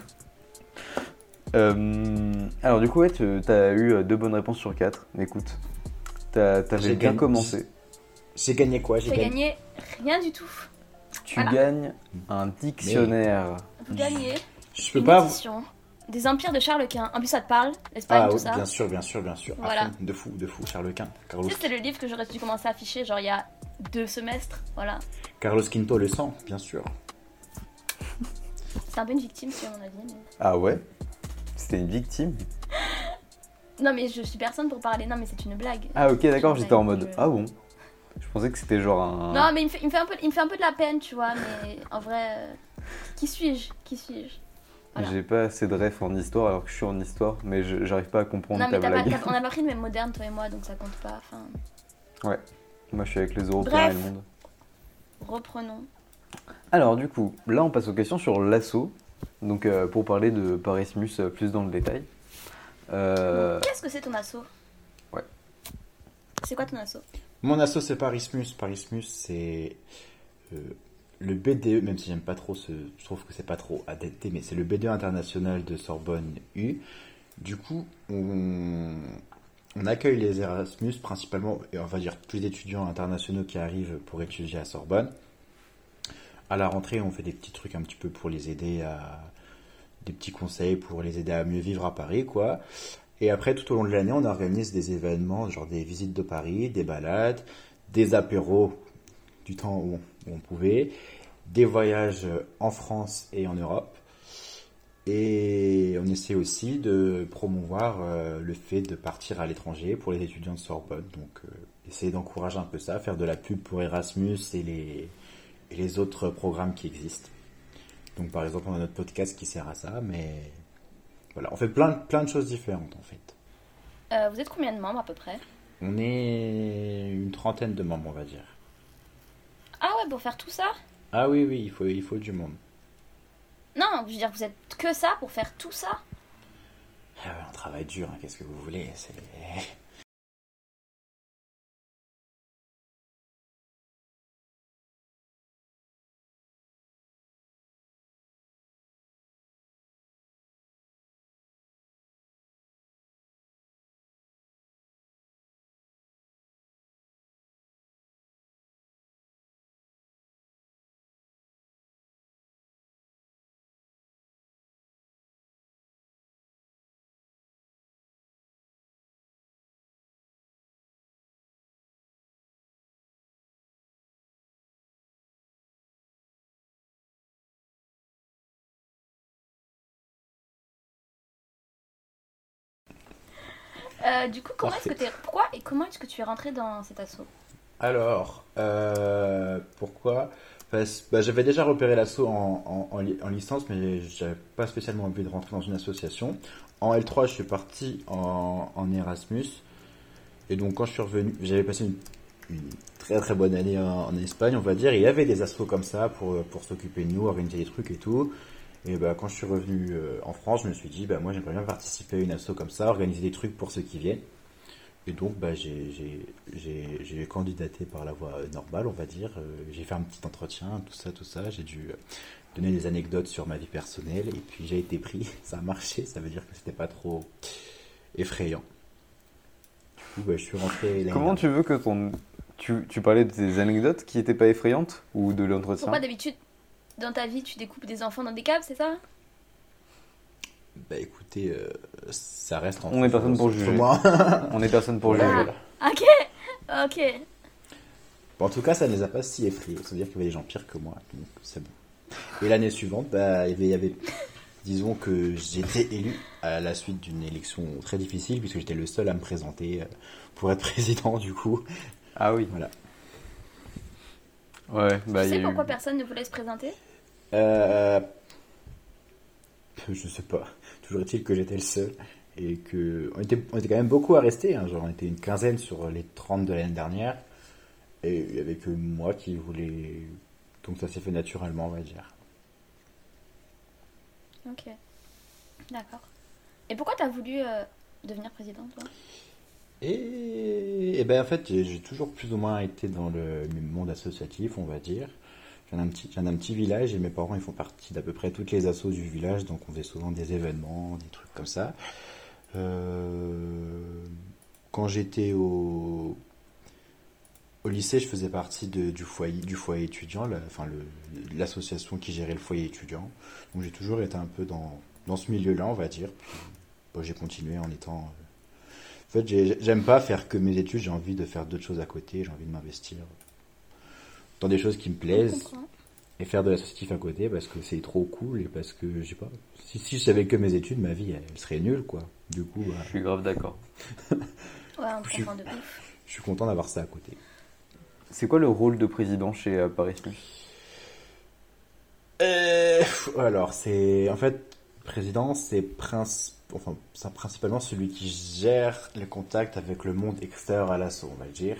Euh, alors du coup, ouais, tu as eu deux bonnes réponses sur quatre. Écoute, t'as- t'avais bien commencé. J'ai gagné quoi J'ai gagné. gagné rien du tout. Tu Voilà. gagnes un dictionnaire. Vous gagnez Je peux une pas. édition des empires de Charles Quint. En plus, ça te parle, l'Espagne, Ah tout oui, ça. bien sûr, bien sûr, bien sûr. Voilà. de fou, de fou. Charles Quint. Carlos, Tu sais, c'est le livre que j'aurais dû commencer à afficher, genre il y a deux semestres. Voilà. Carlos Quinto le sang, bien sûr. C'est un peu une victime, si mon avis. mais- Ah ouais? C'était une victime? Non, mais je suis personne pour parler. Non, mais c'est une blague. Ah ok, d'accord, j'étais en mode... je- Ah bon? Je pensais que c'était genre un... Non, mais il me, fait, il, me fait un peu, il me fait un peu de la peine, tu vois. Mais en vrai, euh, qui suis-je Qui suis-je? Voilà. J'ai pas assez de ref en histoire alors que je suis en histoire, mais j'arrive pas à comprendre Non, mais ta pas- on a pas pris le même moderne, toi et moi, donc ça compte pas. Ouais, moi je suis avec les Européens Bref. et le monde. reprenons. Alors du coup, là on passe aux questions sur l'assaut. Donc euh, pour parler de Parismus euh, plus dans le détail. Euh, Qu'est-ce que c'est ton assaut? Ouais. C'est quoi ton assaut? Mon asso c'est Parismus. Parismus c'est euh, le BDE, même si j'aime pas trop ce, je trouve que c'est pas trop adapté, mais c'est le BDE international de Sorbonne U. Du coup, on, accueille les Erasmus principalement, on va dire plus d'étudiants internationaux qui arrivent pour étudier à Sorbonne. À la rentrée, on fait des petits trucs un petit peu pour les aider à des petits conseils pour les aider à mieux vivre à Paris, quoi. Et après, tout au long de l'année, on organise des événements, genre des visites de Paris, des balades, des apéros du temps où on, pouvait, des voyages en France et en Europe. Et on essaie aussi de promouvoir euh, le fait de partir à l'étranger pour les étudiants de Sorbonne. Donc, euh, essayer d'encourager un peu ça, faire de la pub pour Erasmus et les, et les autres programmes qui existent. Donc, par exemple, on a notre podcast qui sert à ça, mais voilà, on fait plein, plein de choses différentes en fait. Euh, Vous êtes combien de membres à peu près? On est une trentaine de membres, on va dire. Ah ouais, pour faire tout ça? Ah oui, oui, il faut, il faut du monde. Non, je veux dire, vous êtes que ça pour faire tout ça? Ah ouais, on travaille dur, hein, qu'est-ce que vous voulez Euh, Du coup, comment est-ce que t'es... Pourquoi et comment est-ce que tu es rentré dans cet assaut? Alors, euh, pourquoi? Parce- bah, J'avais déjà repéré l'assaut en, en, en li- en licence, mais j'avais pas spécialement envie de rentrer dans une association. En L3, je suis parti en, en Erasmus. Et donc, quand je suis revenu, j'avais passé une, une très très bonne année en, en Espagne, on va dire. Il y avait des assos comme ça pour, pour s'occuper de nous, organiser des trucs et tout. Et bah, quand je suis revenu euh, en France, je me suis dit, bah, moi j'aimerais bien participer à une asso comme ça, organiser des trucs pour ceux qui viennent. Et donc, bah, j'ai- j'ai j'ai- j'ai candidaté par la voie euh, normale, on va dire. Euh, J'ai fait un petit entretien, tout ça, tout ça. J'ai dû donner des anecdotes sur ma vie personnelle. Et puis, j'ai été pris. Ça a marché. Ça veut dire que c'était pas trop effrayant. Du coup, bah, je suis rentré. Comment tu veux que ton... Tu, tu parlais de tes anecdotes qui étaient pas effrayantes ou de l'entretien? Pourquoi d'habitude, dans ta vie, tu découpes des enfants dans des caves, c'est ça? Bah écoutez, euh, ça reste entre On est personne pour juger. moi. On est personne pour juger. Ok, ok. Bon, en tout cas, ça ne les a pas si effrayés. Ça veut dire qu'il y avait des gens pires que moi, donc c'est bon. Et l'année suivante, bah, il y avait- il y avait, disons que j'étais élu à la suite d'une élection très difficile, puisque j'étais le seul à me présenter euh, pour être président, du coup. Ah oui. Voilà. Ouais, bah tu il y sais a pourquoi eu... personne ne voulait se présenter? Euh, je sais pas. Toujours est-il que j'étais le seul et que on était, on était quand même beaucoup à rester. hein. Genre, on était une quinzaine sur les 30 de l'année dernière et il y avait que moi qui voulais. Donc ça s'est fait naturellement, on va dire. Ok. D'accord. Et pourquoi t'as voulu euh, devenir président, toi? Et, et ben en fait, j'ai j'ai toujours plus ou moins été dans le monde associatif, on va dire. Viens d'un petit, d'un petit village et mes parents ils font partie d'à peu près toutes les assos du village, donc on faisait souvent des événements, des trucs comme ça. Euh, quand j'étais au, au lycée, je faisais partie du foyer, du foyer étudiant, enfin l'association qui gérait le foyer étudiant. Donc j'ai toujours été un peu dans, dans ce milieu-là, on va dire. J'ai continué en étant. euh, En fait, j'ai- j'aime pas faire que mes études, j'ai envie de faire d'autres choses à côté, j'ai envie de m'investir dans des choses qui me plaisent et faire de l'associatif à côté parce que c'est trop cool et parce que, je sais pas, si, si je savais que mes études, ma vie, elle, elle serait nulle, quoi. Du coup, bah, Je suis grave d'accord. Ouais, on Je suis- comprend de ouf. je suis content d'avoir ça à côté. C'est quoi le rôle de président chez euh, Paris Plus? Euh, alors, c'est en fait, président, c'est prince, enfin, c'est principalement celui qui gère les contacts avec le monde extérieur à l'assaut, on va dire.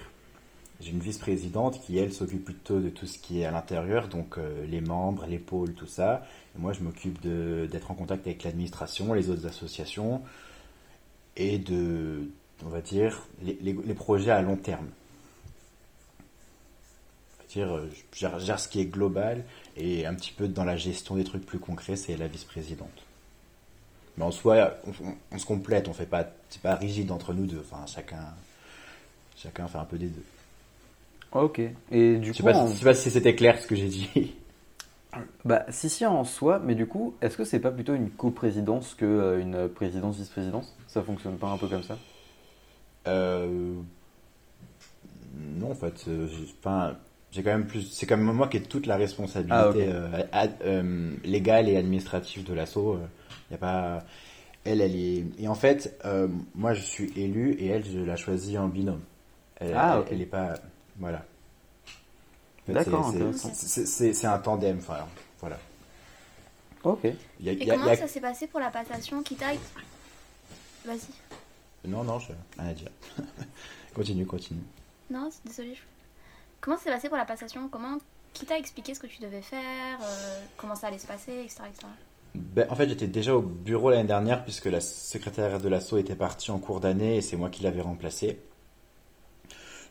J'ai une vice-présidente qui, elle, s'occupe plutôt de tout ce qui est à l'intérieur, donc euh, les membres, les pôles, tout ça. Moi, je m'occupe d'être en contact avec l'administration, les autres associations, et de, on va dire, les, projets à long terme. Dire, euh, je gère, ce qui est global, et un petit peu dans la gestion des trucs plus concrets, c'est la vice-présidente. Mais en soi, on, on- on se complète, on fait pas, c'est pas rigide entre nous deux. Enfin, chacun, chacun fait un peu des deux. Ok. Et du Je sais coup, pas, je sais pas si c'était clair ce que j'ai dit. bah si si en soi, mais du coup, est-ce que c'est pas plutôt une coprésidence que euh, une présidence vice-présidence Ça fonctionne pas un peu comme ça? Euh, non, en fait, euh, j'ai pas. J'ai quand même plus. C'est quand même moi qui ai toute la responsabilité Ah, euh, ad- euh, légale et administrative de l'assaut. Il y a pas. Elle, elle est. Et en fait, moi, je suis élu et elle, je la choisis en binôme. Elle, Ah, elle- elle est pas. Voilà. D'accord, c'est- un tandem. Enfin, voilà. Ok. Il y a- Et il y a- comment il y a- ça s'est passé pour la passation qui taille Vas-y. Non, non, je rien à dire. continue, continue. Non, je- Comment ça s'est passé pour la passation? Comment Qui t'a expliqué ce que tu devais faire euh, Comment ça allait se passer, etc. etc. Ben, en fait, j'étais déjà au bureau l'année dernière puisque la secrétaire de l'assaut était partie en cours d'année et c'est moi qui l'avais remplacée.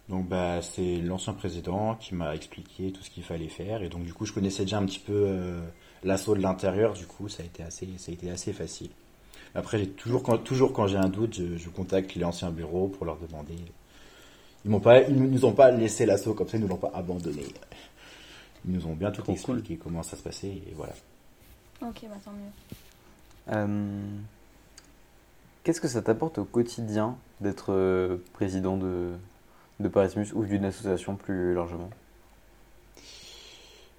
Donc, bah, c'est l'ancien président qui m'a expliqué tout ce qu'il fallait faire et donc du coup, je connaissais déjà un petit peu euh, l'assaut de l'intérieur. Du coup, ça a été assez, ça a été assez facile. Après, j'ai toujours quand, toujours quand j'ai un doute, je, je contacte les anciens bureaux pour leur demander. Ils m'ont pas, ils nous ont pas laissé l'assaut comme ça, ils nous l'ont pas abandonné. Ils nous ont bien tout Trop cool. expliqué comment ça se passait et voilà. Ok, bah tant mieux. Euh, Qu'est-ce que ça t'apporte au quotidien d'être euh, président de, de Paris Plus ou d'une association plus largement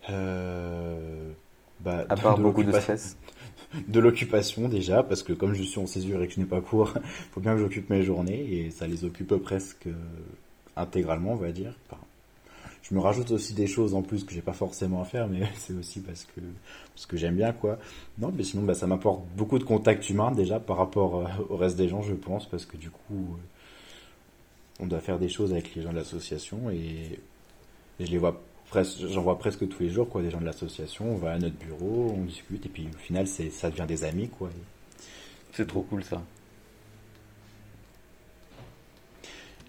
Euh, bah, À part de beaucoup de l'occupation- stress. De l'occupation déjà, parce que comme je suis en césure et que je n'ai pas cours, faut bien que j'occupe mes journées et ça les occupe presque euh, intégralement, on va dire. Enfin, je me rajoute aussi des choses en plus que j'ai pas forcément à faire, mais c'est aussi parce que parce que j'aime bien quoi. Non, mais sinon bah, ça m'apporte beaucoup de contacts humains déjà par rapport euh, au reste des gens, je pense, parce que du coup euh, on doit faire des choses avec les gens de l'association et, et je les vois presque, j'en vois presque tous les jours quoi, des gens de l'association. On va à notre bureau, on discute et puis au final c'est ça devient des amis quoi. C'est trop cool ça.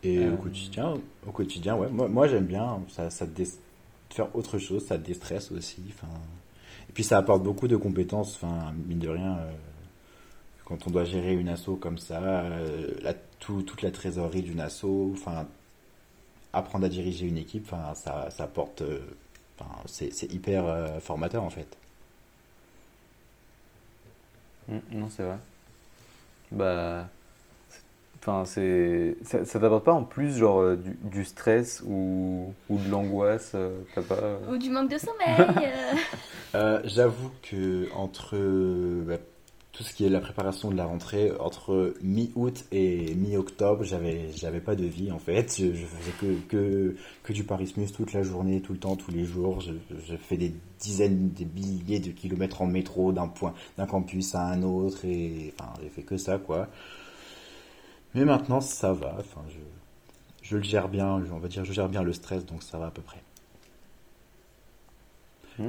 Et Euh. au quotidien, au quotidien, ouais, moi, moi j'aime bien, ça, ça te dé- faire autre chose, ça te déstresse aussi. Enfin, et puis ça apporte beaucoup de compétences, enfin, mine de rien, euh, quand on doit gérer une asso comme ça, euh, la, tout- toute la trésorerie d'une asso, enfin, apprendre à diriger une équipe, enfin, ça, ça apporte, euh, enfin, c'est c'est hyper euh, formateur en fait. Mm, non, c'est vrai. Bah. Enfin, c'est. Ça, ça t'apporte pas en plus, genre, euh, du, du stress ou, ou de l'angoisse T'as pas. Ou du manque de sommeil. euh. J'avoue que entre bah, tout ce qui est la préparation de la rentrée, entre mi-août et mi-octobre, j'avais, j'avais pas de vie en fait. Je, faisais que, que, que du Parismus toute la journée, tout le temps, tous les jours. Je, je fais des dizaines, des milliers de kilomètres en métro d'un point, d'un campus à un autre et enfin, j'ai fait que ça quoi. Mais maintenant ça va. Enfin, je, je le gère bien. On va dire, je gère bien le stress, donc ça va à peu près.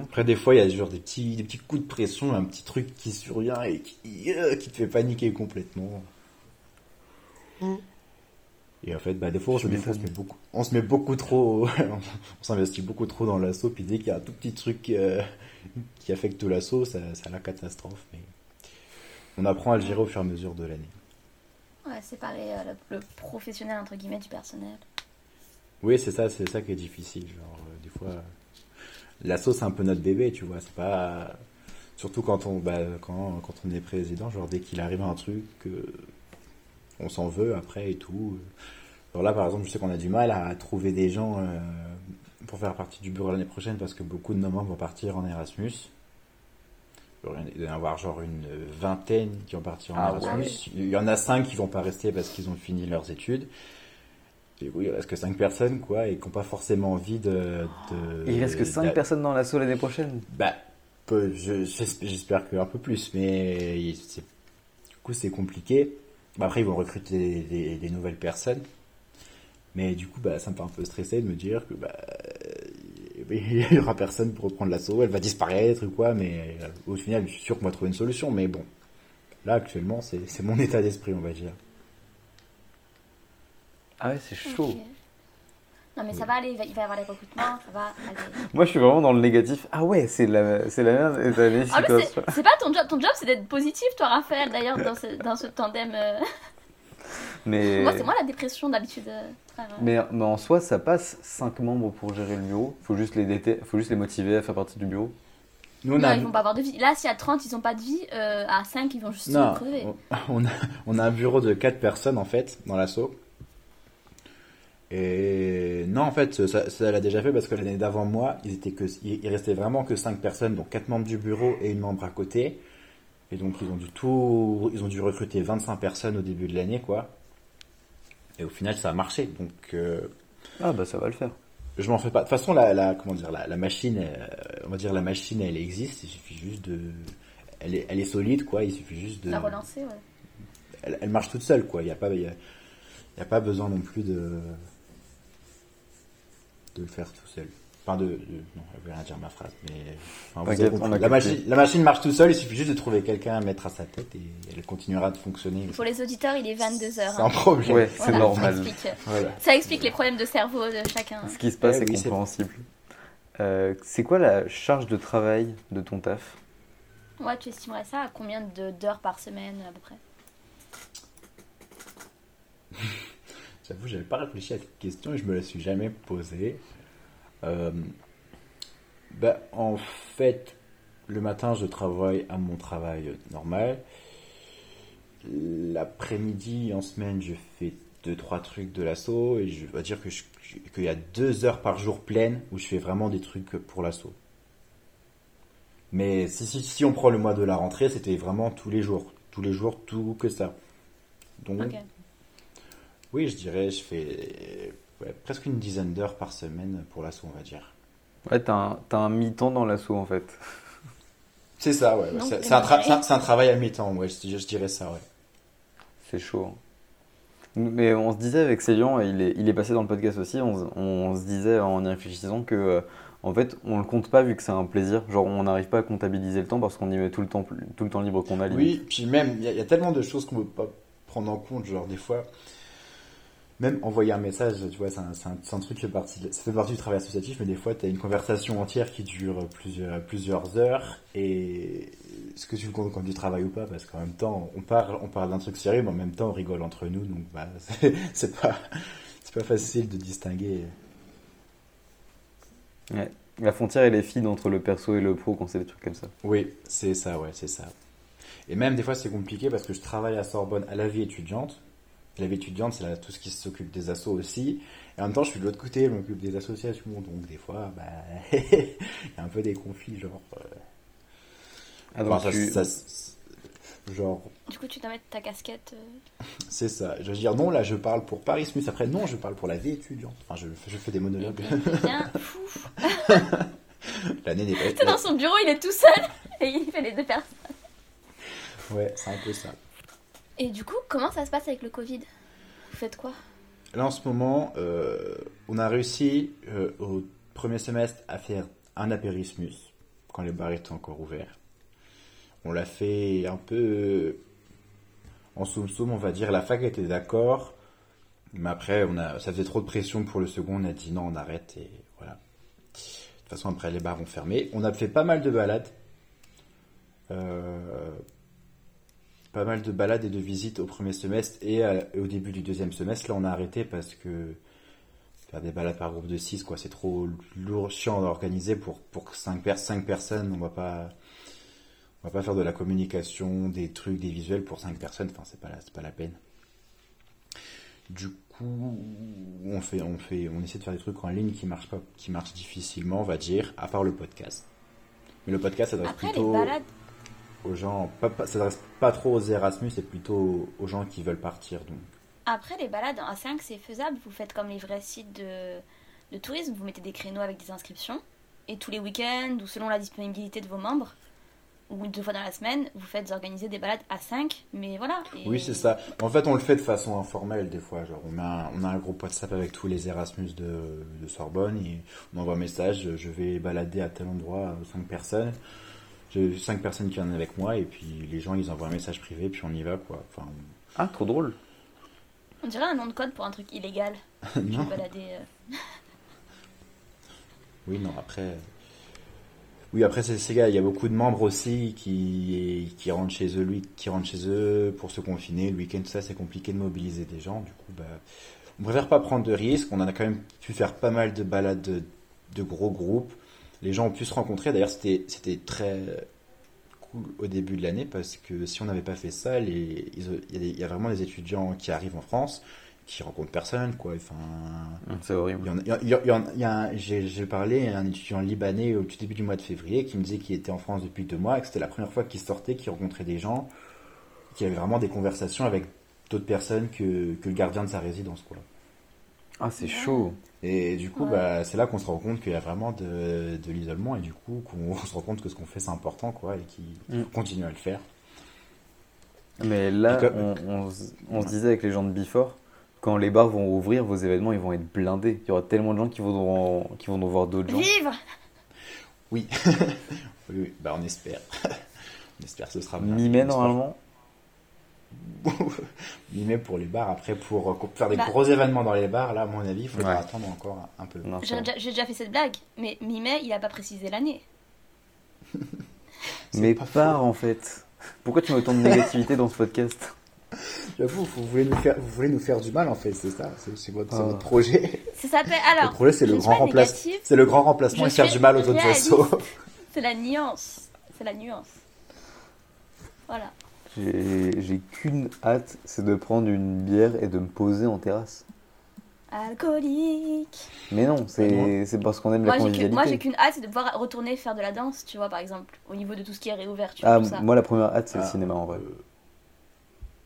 Après, des fois, il y a genre des petits, des petits coups de pression, un petit truc qui survient et qui, euh, qui te fait paniquer complètement. Et en fait, bah, des fois, on se, on met beaucoup, on se met beaucoup trop, on s'investit beaucoup trop dans l'assaut, puis dès qu'il y a un tout petit truc euh, qui affecte l'assaut, ça, c'est la catastrophe. Mais on apprend à le gérer au fur et à mesure de l'année. Ouais, séparer euh, le, le professionnel entre guillemets du personnel. Oui, c'est ça, c'est ça qui est difficile. Genre, euh, des fois, l'assaut, c'est un peu notre bébé, tu vois. C'est pas. Surtout quand on, bah, quand, quand on est président, genre, dès qu'il arrive un truc, euh, on s'en veut après et tout. Alors là, par exemple, je sais qu'on a du mal à trouver des gens euh, pour faire partie du bureau l'année prochaine parce que beaucoup de nos membres vont partir en Erasmus. Il y en avoir genre une vingtaine qui vont partir en Ah Erasmus. ouais. Il y en a cinq qui vont pas rester parce qu'ils ont fini leurs études. Et oui, il reste que 5 personnes, quoi, et qui n'ont pas forcément envie de. de Il reste que 5 d'a- personnes dans l'assaut l'année prochaine. Bah, je- j'espère qu'un peu plus, mais du coup, c'est compliqué. Bah, après, ils vont recruter des, des nouvelles personnes. Mais du coup, bah, ça me fait un peu stresser de me dire que bah, il y aura personne pour reprendre l'assaut, elle va disparaître ou quoi, mais euh, au final, je suis sûr qu'on va trouver une solution. Mais bon, là, actuellement, c'est mon état d'esprit, on va dire. Ah ouais, c'est chaud. Non mais ça va aller, il va, il va y avoir les recrutements, ça va aller. Moi, je suis vraiment dans le négatif. Ah ouais, c'est la, c'est la merde. Et t'as des Ah mais c'est c'est pas ton job, ton job c'est d'être positif toi Raphaël d'ailleurs dans ce, dans ce tandem. euh. Mais... Moi c'est moi la dépression d'habitude. euh, frère. Mais, mais en soi, ça passe 5 membres pour gérer le bureau. Faut juste les déter- faut juste les motiver à faire partie du bureau. Nous, on non, a, ils vont pas avoir de vie. Là, s'il y a 30, ils ont pas de vie. euh, à 5, ils vont juste Non, crever. on, on a, on a un bureau de 4 personnes en fait dans l'assaut. Et non, en fait, ça, ça l'a déjà fait parce que l'année d'avant moi, ils étaient que, il il restait vraiment que 5 personnes, donc 4 membres du bureau et une membre à côté. Et donc ils ont dû tout, ils ont dû recruter 25 personnes au début de l'année, quoi. Et au final, ça a marché. Donc euh, Ah bah ça va le faire. je m'en fais pas. De toute façon, la, la comment dire, la, la machine, euh, on va dire la machine, elle existe. Il suffit juste de, elle est, elle est solide, quoi. Il suffit juste de La relancer, ouais. elle, elle marche toute seule, quoi. Il n'y a, pas- il y a, il y a pas besoin non plus de, de le faire tout seul. Enfin, de, de- non, je vais rien dire ma phrase, mais enfin, vous avez T'inquiète, compris. on a la, machine, la machine marche tout seul, il suffit juste de trouver quelqu'un à mettre à sa tête et elle continuera de fonctionner. Pour les auditeurs, il est 22h. Sans problème. Ouais, c'est normal. Ça explique, Voilà. ça explique les problèmes de cerveau de chacun. Ce qui se passe Eh est oui, c'est- compréhensible. Euh, c'est quoi la charge de travail de ton taf? Ouais, tu estimerais ça à combien de- d'heures par semaine à peu près? J'avoue, j'avais pas réfléchi à cette question et je me la suis jamais posée. Euh, bah, en fait, le matin, je travaille à mon travail normal. L'après-midi, en semaine, je fais deux trois trucs de l'assaut et je vais dire que qu'il y a deux heures par jour pleines où je fais vraiment des trucs pour l'assaut. Mais si, on prend le mois de la rentrée, c'était vraiment tous les jours. Tous les jours, tout que ça. Donc. Oui, je dirais, je fais ouais, presque une dizaine d'heures par semaine pour l'assaut, on va dire. Ouais, t'as un, t'as un mi-temps dans l'assaut en fait. C'est ça, ouais. Donc, C'est un, tra- matinées. c'est un- c'est un travail à mi-temps, ouais, je, je dirais ça, ouais. C'est chaud. hein. Mais on se disait avec Célian, et il est, il est passé dans le podcast aussi, on, se- on se disait en y réfléchissant que euh, en fait on le compte pas vu que c'est un plaisir. Genre on n'arrive pas à comptabiliser le temps parce qu'on y met tout le temps, tout le temps libre qu'on a. limite. Oui, puis même, il y, a- il y a tellement de choses qu'on ne peut pas prendre en compte, genre des fois, même envoyer un message, tu vois, c'est un, truc qui fait partie, ça fait partie du travail associatif, mais des fois, tu as une conversation entière qui dure plusieurs, plusieurs heures, et est-ce que tu le comptes comme du travail ou pas? Parce qu'en même temps, on parle, on parle d'un truc sérieux, mais en même temps, on rigole entre nous, donc bah, c'est pas, pas facile de distinguer. Ouais. La frontière elle est fine entre le perso et le pro quand c'est des trucs comme ça. Oui, c'est ça, ouais, c'est ça. Et même des fois, c'est compliqué parce que je travaille à Sorbonne à la vie étudiante. La vie étudiante, c'est tout ce qui s'occupe des assos aussi. Et en même temps, je suis de l'autre côté, je m'occupe des associations. Donc, des fois, bah, il y a un peu des conflits, genre. euh, Ah, donc enfin, ça- tu- ça- Genre, Du coup, tu dois mettre ta casquette. euh, c'est ça. Je veux dire, non, là, je parle pour Parismus. Après, non, je parle pour la vie étudiante. Enfin, je, je fais des monologues. bien fou. L'année n'est pas. T'es dans son bureau, il est tout seul et il fait les deux personnes. Ouais, c'est un peu ça. Et du coup, comment ça se passe avec le Covid? Vous faites quoi? Là, en ce moment, euh, on a réussi euh, au premier semestre à faire un apérismus quand les bars étaient encore ouverts. On l'a fait un peu euh, en soum-soum, on va dire. La fac était d'accord, mais après, on a, ça faisait trop de pression pour le second. On a dit non, on arrête et voilà. De toute façon, après, les bars ont fermé. On a fait pas mal de balades. Euh, pas mal de balades et de visites au premier semestre et, à- et au début du deuxième semestre. Là, on a arrêté parce que faire des balades par groupe de 6, quoi, c'est trop lourd, chiant à organiser pour, pour 5, personnes. On va pas, on va pas faire de la communication, des trucs, des visuels pour 5 personnes. Enfin, c'est pas, la- c'est pas la peine. Du coup, on fait, on fait, on essaie de faire des trucs en ligne qui marchent pas, qui marchent difficilement, on va dire, à part le podcast. Mais le podcast, ça doit être les plutôt balades. Aux gens, pas, pas- ça s'adresse pas trop aux Erasmus, c'est plutôt aux gens qui veulent partir. Donc, Après, les balades en A5, c'est faisable? Vous faites comme les vrais sites de, de tourisme. Vous mettez des créneaux avec des inscriptions. Et tous les week-ends, ou selon la disponibilité de vos membres, ou deux fois dans la semaine, vous faites organiser des balades à 5. Mais voilà. Et- oui, c'est ça. En fait, on le fait de façon informelle des fois. Genre, on a, un- on a un groupe WhatsApp avec tous les Erasmus de, de Sorbonne et on envoie un message. Je vais balader à tel endroit 5 personnes. J'ai 5 personnes qui viennent avec moi et puis les gens ils envoient un message privé puis on y va quoi. Enfin, Ah, trop drôle. On dirait un nom de code pour un truc illégal. Non. balader. euh. Oui, non, après. Oui, après, c'est ces gars, il y a beaucoup de membres aussi qui, qui rentrent chez eux, lui, qui rentrent chez eux pour se confiner. Le week-end, tout ça, c'est compliqué de mobiliser des gens. Du coup, bah, on préfère pas prendre de risques. On en a quand même pu faire pas mal de balades de, de gros groupes. Les gens ont pu se rencontrer. D'ailleurs, c'était, c'était très cool au début de l'année parce que si on n'avait pas fait ça, il y, a y vraiment des étudiants qui arrivent en France qui rencontrent personne, quoi. Enfin, C'est horrible. j'ai parlé à un étudiant libanais au tout début du mois de février qui me disait qu'il était en France depuis deux mois et que c'était la première fois qu'il sortait, qu'il rencontrait des gens, qu'il avait vraiment des conversations avec d'autres personnes que, que le gardien de sa résidence. Quoi. Ah, c'est chaud. Et du coup, Ouais. bah, c'est là qu'on se rend compte qu'il y a vraiment de, de l'isolement et du coup qu'on se rend compte que ce qu'on fait c'est important quoi, et qu'il Mm. faut continuer à le faire. Mais là, comme- on, on se- on se disait avec les gens de Before, quand les bars vont ouvrir, vos événements ils vont être blindés. Il y aura tellement de gens qui voudront, qui vont voir d'autres gens. Vive Oui, oui, oui, bah, on espère. on espère que ce sera bien. Mi-mai normalement. Mi-mai pour les bars. Après, pour euh, faire des Bah. gros événements dans les bars, là, à mon avis, il faudra Ouais. attendre encore un, peu. J'ai déjà, fait cette blague, mais mi-mai, il a pas précisé l'année. Mais pas pars en fait. Pourquoi tu mets autant de négativité dans ce podcast? J'avoue, vous voulez, nous faire, vous voulez nous faire du mal, en fait, c'est ça C'est votre, c'est Ah. votre projet. Ça s'appelle. le Alors, projet, c'est le grand négative, C'est le grand remplacement et faire du mal aux autres réaliste. assos. c'est la nuance. C'est la nuance. Voilà. J'ai j'ai qu'une hâte, c'est de prendre une bière et de me poser en terrasse. Alcoolique. Mais non, c'est c'est parce qu'on aime la Moi, j'ai que- moi, j'ai convivialité. qu'une hâte, c'est de pouvoir retourner faire de la danse, tu vois, par exemple, au niveau de tout ce qui est réouverture, Ah, tout ça. moi la première hâte c'est le Ah, cinéma en vrai. euh,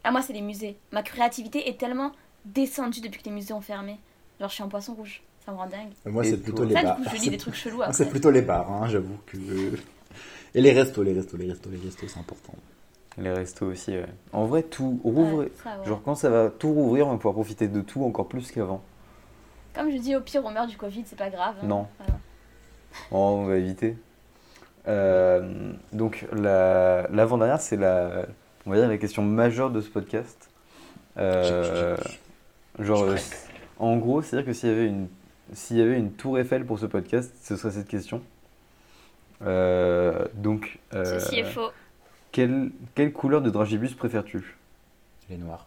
Ah, moi, c'est les musées. Ma créativité est tellement descendue depuis que les musées ont fermé. Genre, je suis un poisson rouge. Ça me rend dingue. Moi, c'est plutôt les Ça, du bars. coup, je lis C'est- des trucs chelous après. C'est plutôt les bars, hein, j'avoue que. Et les restos, les restos, les restos, les restos, c'est important. Les restos aussi, ouais. En vrai, tout rouvre. Ouais, ça, ouais. Genre quand ça va tout rouvrir, on va pouvoir profiter de tout encore plus qu'avant. Comme je dis, au pire, on meurt du Covid, c'est pas grave. hein. Non. Voilà. Oh, on va éviter. Euh, donc la- l'avant-dernière, c'est la, on va dire la question majeure de ce podcast. Euh, genre, euh, en gros, c'est-à-dire que s'il y avait une, s'il y avait une tour Eiffel pour ce podcast, ce serait cette question. Euh, donc, euh, Ceci est faux. Quelle, quelle couleur de dragibus préfères-tu? Les noirs.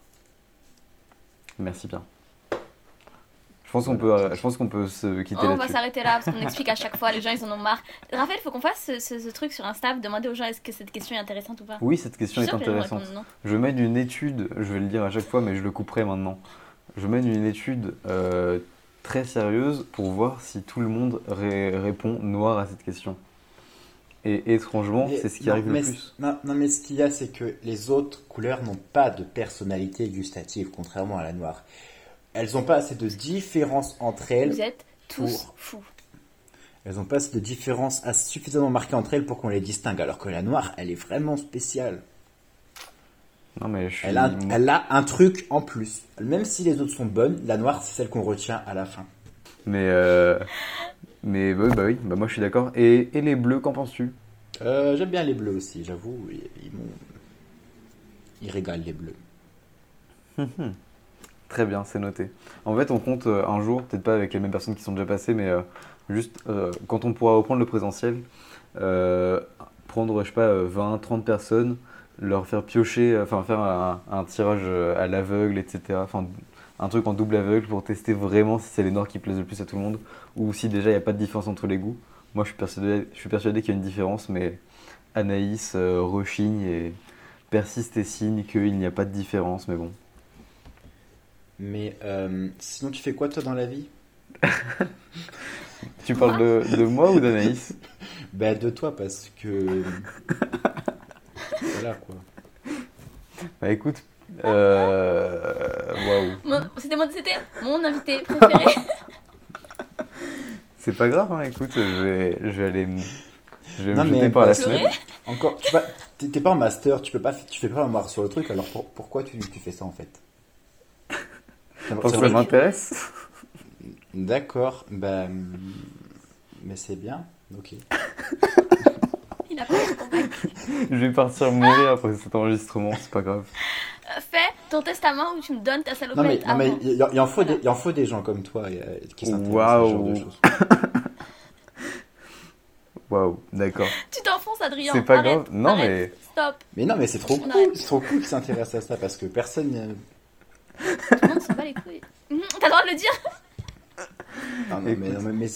Merci bien. Je pense qu'on peut, euh, je pense qu'on peut se quitter Oh, on va s'arrêter là parce qu'on explique à chaque fois, les gens ils en ont marre. Raphaël, faut qu'on fasse ce, ce- ce truc sur Insta, demander aux gens est-ce que cette question est intéressante ou pas? Oui, cette Je question suis est intéressante. Je mène une étude, je vais le dire à chaque fois, mais je le couperai maintenant. Je mène une étude euh, très sérieuse pour voir si tout le monde ré- répond noir à cette question. Et étrangement, c'est ce qui non, arrive mais le plus. Non, non, mais ce qu'il y a, c'est que les autres couleurs n'ont pas de personnalité gustative, contrairement à la noire. Elles n'ont pas assez de différence entre elles. Vous êtes tous pour- fous. Elles n'ont pas assez de différence assez suffisamment marquée entre elles pour qu'on les distingue. Alors que la noire, elle est vraiment spéciale. Non, mais je suis. Elle a, elle a un truc en plus. Même si les autres sont bonnes, la noire, c'est celle qu'on retient à la fin. Mais, euh... mais oui, bah oui, bah moi je suis d'accord. Et, et les bleus, qu'en penses-tu? Euh, J'aime bien les bleus aussi, j'avoue. Ils, ils Ils régalent les bleus. Mhm. Très bien, c'est noté. En fait, on compte euh, un jour, peut-être pas avec les mêmes personnes qui sont déjà passées, mais euh, juste euh, quand on pourra reprendre le présentiel, euh, prendre, je sais pas, euh, 20, 30 personnes, leur faire piocher, enfin faire un, un tirage à l'aveugle, etc. Enfin, un truc en double aveugle pour tester vraiment si c'est les noirs qui plaisent le plus à tout le monde, ou si déjà il n'y a pas de différence entre les goûts. Moi, je suis persuadé, je suis persuadé qu'il y a une différence, mais Anaïs euh, rechigne et persiste et signe qu'il n'y a pas de différence, mais bon. Mais euh, sinon, tu fais quoi toi dans la vie? Tu parles de, de moi ou d'Anaïs? Ben de toi parce que voilà quoi. Bah écoute, euh... waouh, C'était mon, invité préféré. c'est pas grave, hein, écoute, je vais, je vais aller me, je vais me Non, mais jeter par la fenêtre. Encore, tu vas- t'es pas en master, tu peux pas, tu fais pas un marre sur le truc. Alors pour- pourquoi tu, tu fais ça en fait? Parce que ça m'intéresse. D'accord, ben mais c'est bien. Ok. Il a pas. Je vais partir mourir après cet enregistrement, c'est pas grave. Ton testament où tu me donnes ta Non mais, salopette non, mais avant. il, y en faut des, il en faut des gens comme toi euh, qui s'intéressent à ce genre de choses. Waouh, d'accord. Tu t'enfonces, Adrien. C'est pas Arrête, grave. Non, arrête. Stop. Mais non, mais c'est trop On cool, c'est trop cool qu'ils s'intéressent à ça parce que personne. Tout le monde s'en bat les couilles. Mhm, T'as le droit de le dire Non, non, mais, non, mais, mais-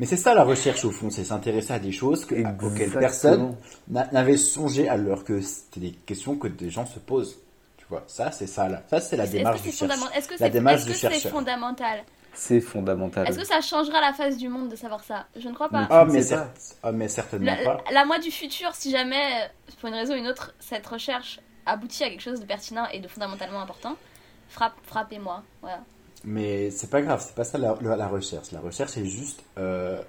mais c'est ça la recherche au fond, c'est s'intéresser à des choses que- auxquelles personne n'a- n'avait songé alors que c'était des questions que des gens se posent. Ça c'est ça là. Ça c'est la Est-ce démarche que du c'est chercheur. fondamental Est-ce que La c'est fondamental? C'est fondamental. Est-ce que ça changera la face du monde de savoir ça? Je ne crois pas. Ah mais, cer- ah, mais certainement La, pas. la- la moi du futur, si jamais, pour une raison ou une autre, cette recherche aboutit à quelque chose de pertinent et de fondamentalement important, frappe, frappez-moi. Voilà. Mais c'est pas grave, c'est pas ça la, la- la recherche. La recherche c'est juste euh,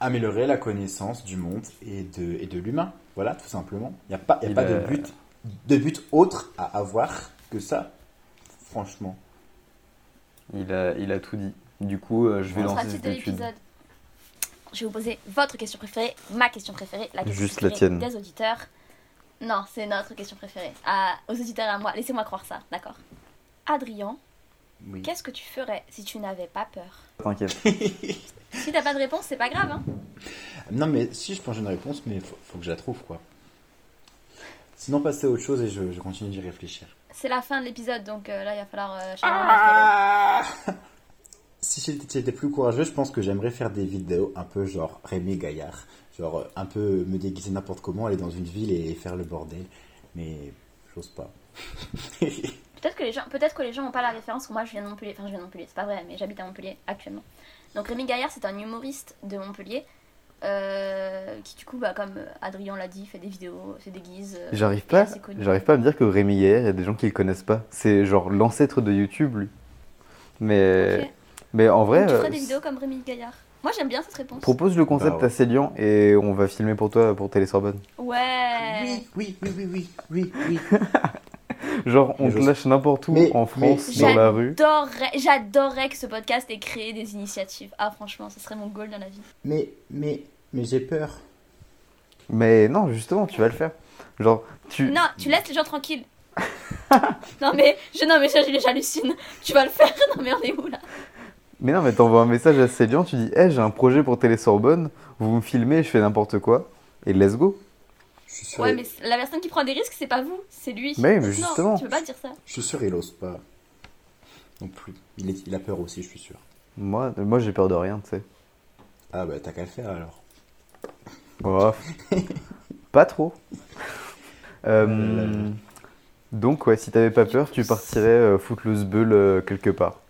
améliorer la connaissance du monde et de, et de l'humain. Voilà, tout simplement. Il n'y a pas, il y a Il pas de but de but autre à avoir que ça. Franchement. Il a, il a tout dit. Du coup, euh, je vais lancer titre cette de étude. l'épisode. Je vais vous poser votre question préférée, ma question préférée, la question Juste la tienne. des auditeurs. Non, c'est notre question préférée. À- aux auditeurs et à moi, laissez-moi croire ça, d'accord Adrien, Oui. qu'est-ce que tu ferais si tu n'avais pas peur? T'inquiète. Si t'as pas de réponse, c'est pas grave, hein Non, mais si je pense j'ai une réponse, mais faut, faut que je la trouve, quoi. Sinon, passer à autre chose et je, je continue d'y réfléchir. C'est la fin de l'épisode, donc euh, là, il va falloir... euh, changer Ah Si j'étais j'étais plus courageux, je pense que j'aimerais faire des vidéos un peu genre Rémi Gaillard. Genre euh, un peu me déguiser n'importe comment, aller dans une ville et faire le bordel. Mais j'ose pas. Peut-être que les gens, peut-être que les gens n'ont pas la référence. que Moi, je viens de Montpellier. Enfin, je viens de Montpellier. C'est pas vrai, mais j'habite à Montpellier actuellement. Donc Rémi Gaillard, c'est un humoriste de Montpellier euh, qui, du coup, bah, comme Adrien l'a dit, fait des vidéos, se déguise. euh, J'arrive pas, j'arrive pas à me dire que Rémi Gaillard, il y a des gens qui le connaissent pas. C'est genre l'ancêtre de YouTube, lui. Mais, mais en vrai, Donc, tu euh, ferais des vidéos comme Rémi Gaillard. Moi, j'aime bien cette réponse. propose le concept Bah ouais. à Célian et on va filmer pour toi pour Télé Sorbonne. Ouais. Oui, oui, oui, oui, oui, oui. Genre, on te lâche n'importe où Mais- en France, dans la rue. J'adorerais, j'adorerais que ce podcast ait créé des initiatives. Ah, franchement, ce serait mon goal dans la vie. Mais, mais, mais j'ai peur. Mais non, justement, tu vas le faire. Genre, tu. Non, tu laisses les gens tranquilles. non mais, je, non mais ça, je- j'hallucine. Tu vas le faire. Non mais on est où là Mais non, mais t'envoies un message à Célian, tu dis, hey, j'ai un projet pour Télé Sorbonne, vous me filmez, je fais n'importe quoi, et let's go. Je suis sûr, Ouais, mais la personne qui prend des risques, c'est pas vous, c'est lui. Mais mais Non, justement. tu peux pas dire ça. je suis sûr il ose pas. Non plus. Il, est- il a peur aussi, je suis sûr. Moi, moi j'ai peur de rien, tu sais. Ah bah t'as qu'à le faire alors. Oh, pas trop. Euh, là. donc, ouais, si t'avais pas peur, tu partirais euh, foutre le sbeul euh, quelque part.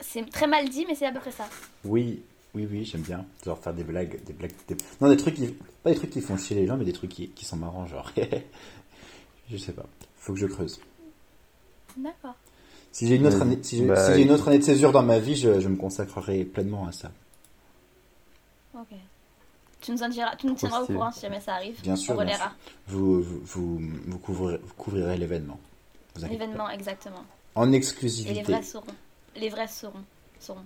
C'est très mal dit, mais c'est à peu près ça. Oui, Oui, oui, j'aime bien. Genre faire des blagues, des blagues, des- non des trucs qui, pas des trucs qui font chier les gens, mais des trucs qui, qui sont marrants, genre. je sais pas. Faut que je creuse. D'accord. Si j'ai une autre Vas-y. année, si j'ai Bah, si j'ai une autre année de césure dans ma vie, je, je me consacrerai pleinement à ça. Ok. Tu nous en diras, tu nous tiendras au courant si jamais ça arrive. Bien sûr, On bien sûr. Vous, vous, vous, vous couvrirez, vous couvrirez l'événement. L'événement, exactement. En Et les exclusivité. vrais sauront. Les vrais sauront. sauront.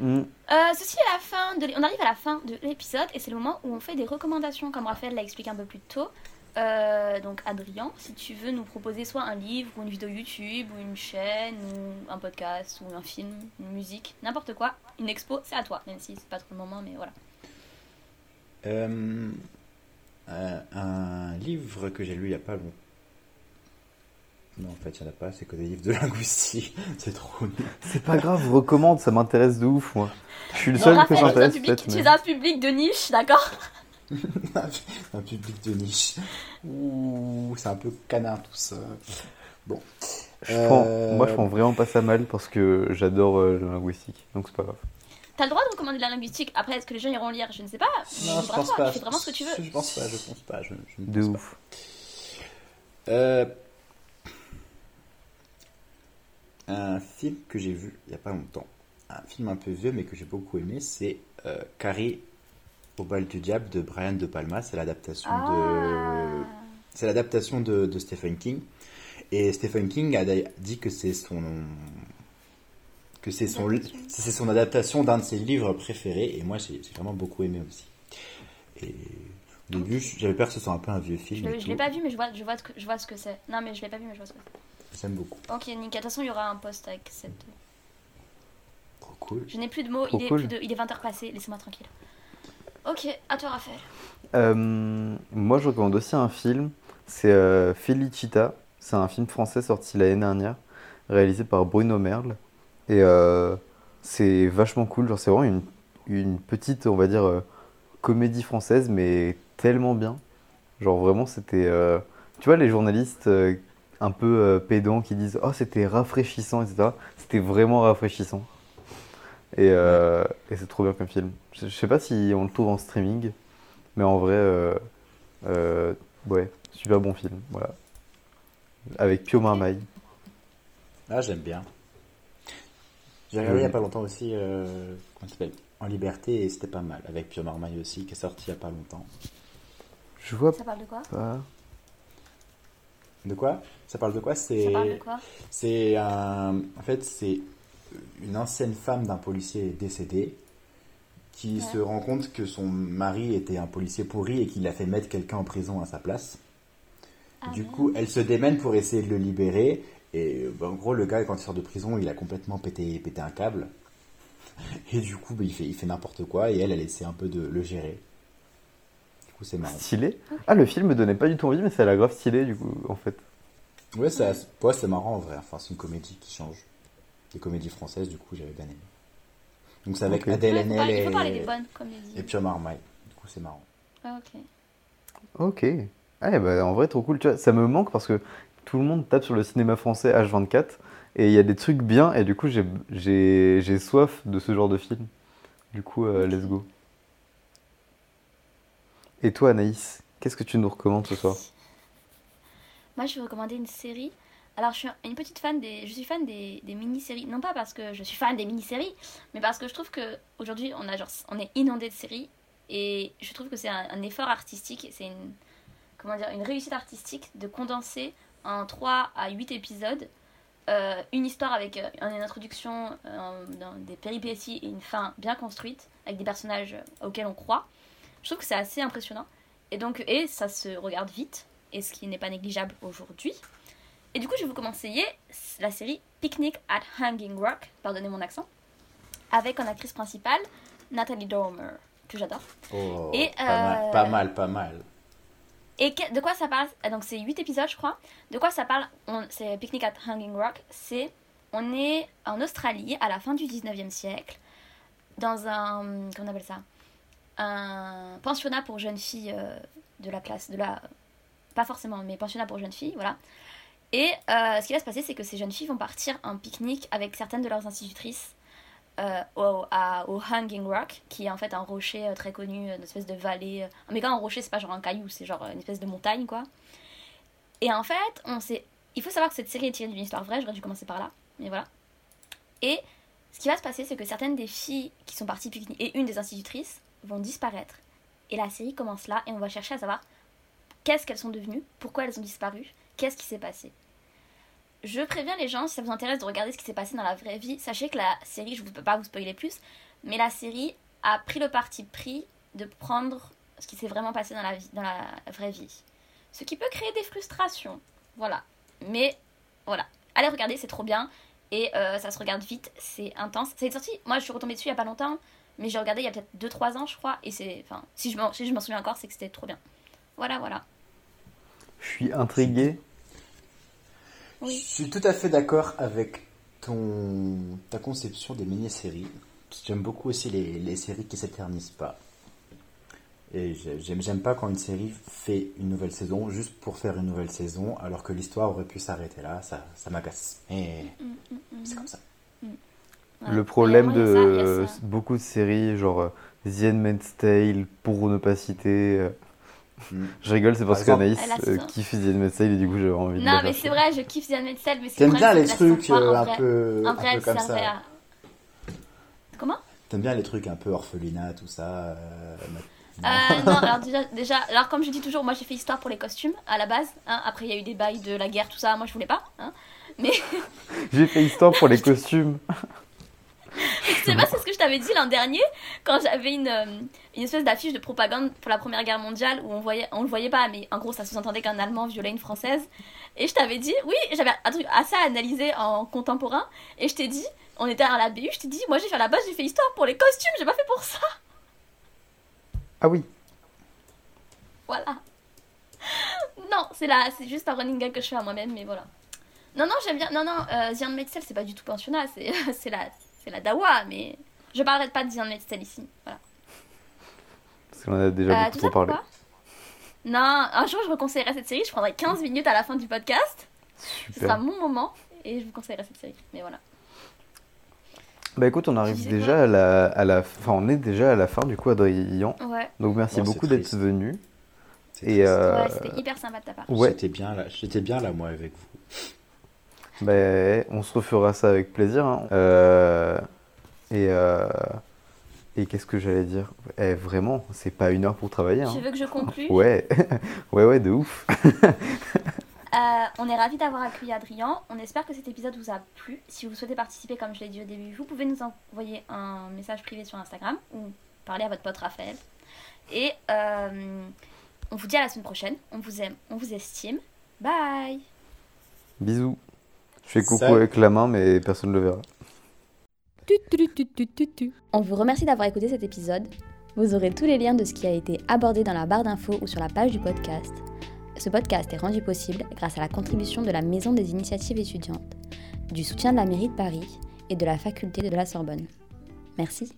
Hmm. Euh, ceci est la fin de. On arrive à la fin de l'épisode et c'est le moment où on fait des recommandations, comme Raphaël l'a expliqué un peu plus tôt. Euh, donc Adrien, si tu veux nous proposer soit un livre ou une vidéo YouTube ou une chaîne ou un podcast ou un film, une musique, n'importe quoi, une expo, c'est à toi, même si c'est pas trop le moment, mais voilà. Euh, euh, un livre que j'ai lu il y a pas longtemps. Non, en fait, il n'y en a pas, c'est que des livres de linguistique. c'est trop nul. C'est pas grave, recommande, ça m'intéresse de ouf, moi. Je suis le Non, seul que Raphaël, ça tu intéresse, mais- es un public de niche, d'accord un public de niche. Ouh, c'est un peu canin tout ça. Bon. Je prends- Euh, Moi, je prends vraiment pas ça mal parce que j'adore euh, le linguistique, donc c'est pas grave. T'as le droit de recommander de la linguistique. Après, est-ce que les gens iront lire? Je ne sais pas. Non, je pense toi, pas. Tu fais vraiment ce que tu veux. Je pense pas, je pense pas. Je, je ne De pense ouf. pas. Euh, un film que j'ai vu il y a pas longtemps, un film un peu vieux mais que j'ai beaucoup aimé, c'est euh, Carrie au bal du diable de Brian De Palma. C'est l'adaptation Ah. de, c'est l'adaptation de, de Stephen King. Et Stephen King a dit que c'est son que c'est son c'est son adaptation d'un de ses livres préférés et moi j'ai j'ai vraiment beaucoup aimé aussi. Et au début j'avais peur que ce soit un peu un vieux film. Je, et je l'ai pas vu, mais je vois, je vois, ce que- je vois ce que c'est. Non, mais je l'ai pas vu, mais je vois ce que c'est. J'aime beaucoup. Ok, nickel. De toute façon, il y aura un post avec cette. Trop cool. Je n'ai plus de mots, Trop il est, cool. plus de... il est 20h passé, laissez-moi tranquille. Ok, à toi, Raphaël. Euh, moi, je recommande aussi un film. C'est euh, Felicita. C'est un film français sorti l'année dernière, réalisé par Bruno Merle. Et euh, c'est vachement cool. Genre, c'est vraiment une, une petite, on va dire, euh, comédie française, mais tellement bien. Genre, vraiment, c'était. euh, tu vois, les journalistes un peu pédants qui disent Oh, c'était rafraîchissant, etc. C'était vraiment rafraîchissant. Et, c'est trop bien comme film. Je, je sais pas si on le trouve en streaming, mais en vrai, ouais, super bon film. Voilà. Avec Pio Marmaille. Ah j'aime bien. J'ai regardé il y a pas longtemps aussi euh, comment s'appelle? En liberté et c'était pas mal avec Pio Marmaille aussi qui est sorti il y a pas longtemps. Je vois Ça parle de quoi? pas. De quoi? Ça parle de quoi? C'est Ça parle de quoi? C'est un. En fait, c'est une ancienne femme d'un policier décédé qui Ouais. se rend compte que son mari était un policier pourri et qu'il a fait mettre quelqu'un en prison à sa place. Ah du coup, elle se démène pour essayer de le libérer. Et bah, en gros, le gars, quand il sort de prison, il a complètement pété, pété un câble. Et du coup, bah, il fait, il fait n'importe quoi. Et elle, elle essaie un peu de le gérer. Du coup, c'est marrant. Stylé. Ah, le film me donnait pas du tout envie, mais ça a l'air grave stylé, du coup, en fait. Ouais, ça, ouais, c'est marrant en vrai. Enfin, c'est une comédie qui change. Des comédies françaises, du coup, j'avais bien aimé. Donc c'est avec Ok. Adèle Ouais, faut Haenel parler- il faut et, parler des bonnes comédies. et Pio Marmaille. Du coup, c'est marrant. Ah, ok. Ok. Ah, bah, en vrai, trop cool. Tu vois, ça me manque parce que tout le monde tape sur le cinéma français H24 et il y a des trucs bien et du coup, j'ai, soif de ce genre de film. Du coup, euh, let's go. Et toi, Anaïs, qu'est-ce que tu nous recommandes ce soir? Moi, je vais recommander une série. Alors, je suis une petite fan des, je suis fan des, des mini-séries. Non pas parce que je suis fan des mini-séries, mais parce que je trouve que aujourd'hui, on on est inondé de séries et je trouve que c'est un, un effort artistique, c'est une, une réussite artistique de condenser en 3 à 8 épisodes euh, une histoire avec euh, une introduction, euh, dans des péripéties et une fin bien construite avec des personnages auxquels on croit. Je trouve que c'est assez impressionnant. Et donc, et ça se regarde vite, et ce qui n'est pas négligeable aujourd'hui. Et du coup, je vais vous conseiller la série Picnic at Hanging Rock, pardonnez mon accent, avec en actrice principale Nathalie Dormer, que j'adore. Oh, Et, pas, mal, pas mal, pas mal. Et de quoi ça parle Ah, Donc c'est 8 épisodes, je crois. De quoi ça parle C'est Picnic at Hanging Rock. C'est on est en Australie à la fin du 19e siècle dans un comment on appelle ça Un pensionnat pour jeunes filles euh, de la classe de la pas forcément mais pensionnat pour jeunes filles, voilà. Et euh, ce qui va se passer, c'est que ces jeunes filles vont partir en pique-nique avec certaines de leurs institutrices euh, au, à- au Hanging Rock, qui est en fait un rocher euh, très connu, euh, une espèce de vallée. Mais quand un rocher, c'est pas genre un caillou, c'est genre une espèce de montagne, quoi. Et en fait, on sait. Il faut savoir que cette série est tirée d'une histoire vraie, j'aurais dû commencer par là, mais voilà. Et ce qui va se passer, c'est que certaines des filles qui sont parties pique-niquer, et une des institutrices, vont disparaître. Et la série commence là, et on va chercher à savoir qu'est-ce qu'elles sont devenues, pourquoi elles ont disparu, qu'est-ce qui s'est passé. Je préviens les gens, si ça vous intéresse de regarder ce qui s'est passé dans la vraie vie, sachez que la série, je ne peux pas vous spoiler plus, mais la série a pris le parti pris de prendre ce qui s'est vraiment passé dans la, vie, dans la vraie vie. Ce qui peut créer des frustrations. Voilà. Mais voilà. Allez regarder, c'est trop bien. Et euh, ça se regarde vite, c'est intense. C'est sorti, moi je suis retombée dessus il y a pas longtemps, mais j'ai regardé il y a peut-être 2-3 ans, je crois. Et c'est. Enfin, si je m'en souviens encore, c'est que c'était trop bien. Voilà, voilà. Je suis intrigué. Oui. Je suis tout à fait d'accord avec ton ta conception des mini-séries. J'aime beaucoup aussi les, les séries qui s'éternisent pas. Et j'ai- j'aime j'aime pas quand une série fait une nouvelle saison juste pour faire une nouvelle saison alors que l'histoire aurait pu s'arrêter là. Ça, ça m'agace. Mais c'est comme ça. Le problème ça, de ça. beaucoup de séries, genre euh, The Handmaid's Tale, pour ne pas citer. euh, Mm. Je rigole, c'est parce qu'Anaïs euh, kiffe The Handmaid's Tale et du coup j'avais envie de Non, mais c'est vrai, je kiffe Diane Metzel, mais c'est T'aimes bien les trucs euh, un vrai- peu, En un vrai, comme servait ça. à. Comment? T'aimes bien les trucs un peu orphelinat, tout ça. euh, Euh, non, alors déjà, déjà, alors comme je dis toujours, moi j'ai fait histoire pour les costumes à la base. hein. Après, il y a eu des bails de la guerre, tout ça. Moi, je voulais pas. hein. Mais J'ai fait histoire pour les costumes. je sais pas, c'est ce que je t'avais dit l'an dernier quand j'avais une, euh, une espèce d'affiche de propagande pour la Première Guerre mondiale où on voyait, on le voyait pas, mais en gros, ça sous-entendait qu'un Allemand violait une Française. Et je t'avais dit, oui, j'avais un truc assez analysé en contemporain. Et je t'ai dit, on était à la BU, je t'ai dit, moi j'ai fait à la base, j'ai fait histoire pour les costumes, j'ai pas fait pour ça. Ah oui. Voilà. Non, c'est là, c'est juste un running gag que je fais à moi-même, mais voilà. Non, non, j'aime bien. Non, non, euh, The Handmaid's Tale, c'est pas du tout pensionnat, c'est c'est la, c'est la dawa, mais je parlerai pas de The Handmaid's Tale ici. Voilà. Parce qu'on en a déjà Euh, beaucoup tout trop parlé. Non, un jour je vous conseillerai cette série, je prendrai 15 minutes à la fin du podcast. Ce Super. sera mon moment et je vous conseillerai cette série. Mais voilà. Bah écoute, on arrive déjà à la, à la, enfin on est déjà à la fin du coup, Adrien. Ouais. Donc merci Non, c'est beaucoup d'être venu. Et euh, Ouais, c'était hyper sympa de ta part. ouais. J'étais bien là, j'étais bien là moi avec vous. Bah, on se refera ça avec plaisir. hein. Euh, et euh, et qu'est-ce que j'allais dire? Eh, Vraiment, c'est pas une heure pour travailler. hein. Tu veux que je conclue? Ouais, ouais, ouais, de ouf. Euh, on est ravis d'avoir accueilli Adrien. On espère que cet épisode vous a plu. Si vous souhaitez participer, comme je l'ai dit au début, vous pouvez nous envoyer un message privé sur Instagram ou parler à votre pote Raphaël. Et on vous dit à la semaine prochaine. On vous aime, on vous estime. Bye Bisous. Je fais coucou avec la main, mais personne ne le verra. On vous remercie d'avoir écouté cet épisode. Vous aurez tous les liens de ce qui a été abordé dans la barre d'infos ou sur la page du podcast. Ce podcast est rendu possible grâce à la contribution de la Maison des initiatives étudiantes, du soutien de la mairie de Paris et de la faculté de la Sorbonne. Merci.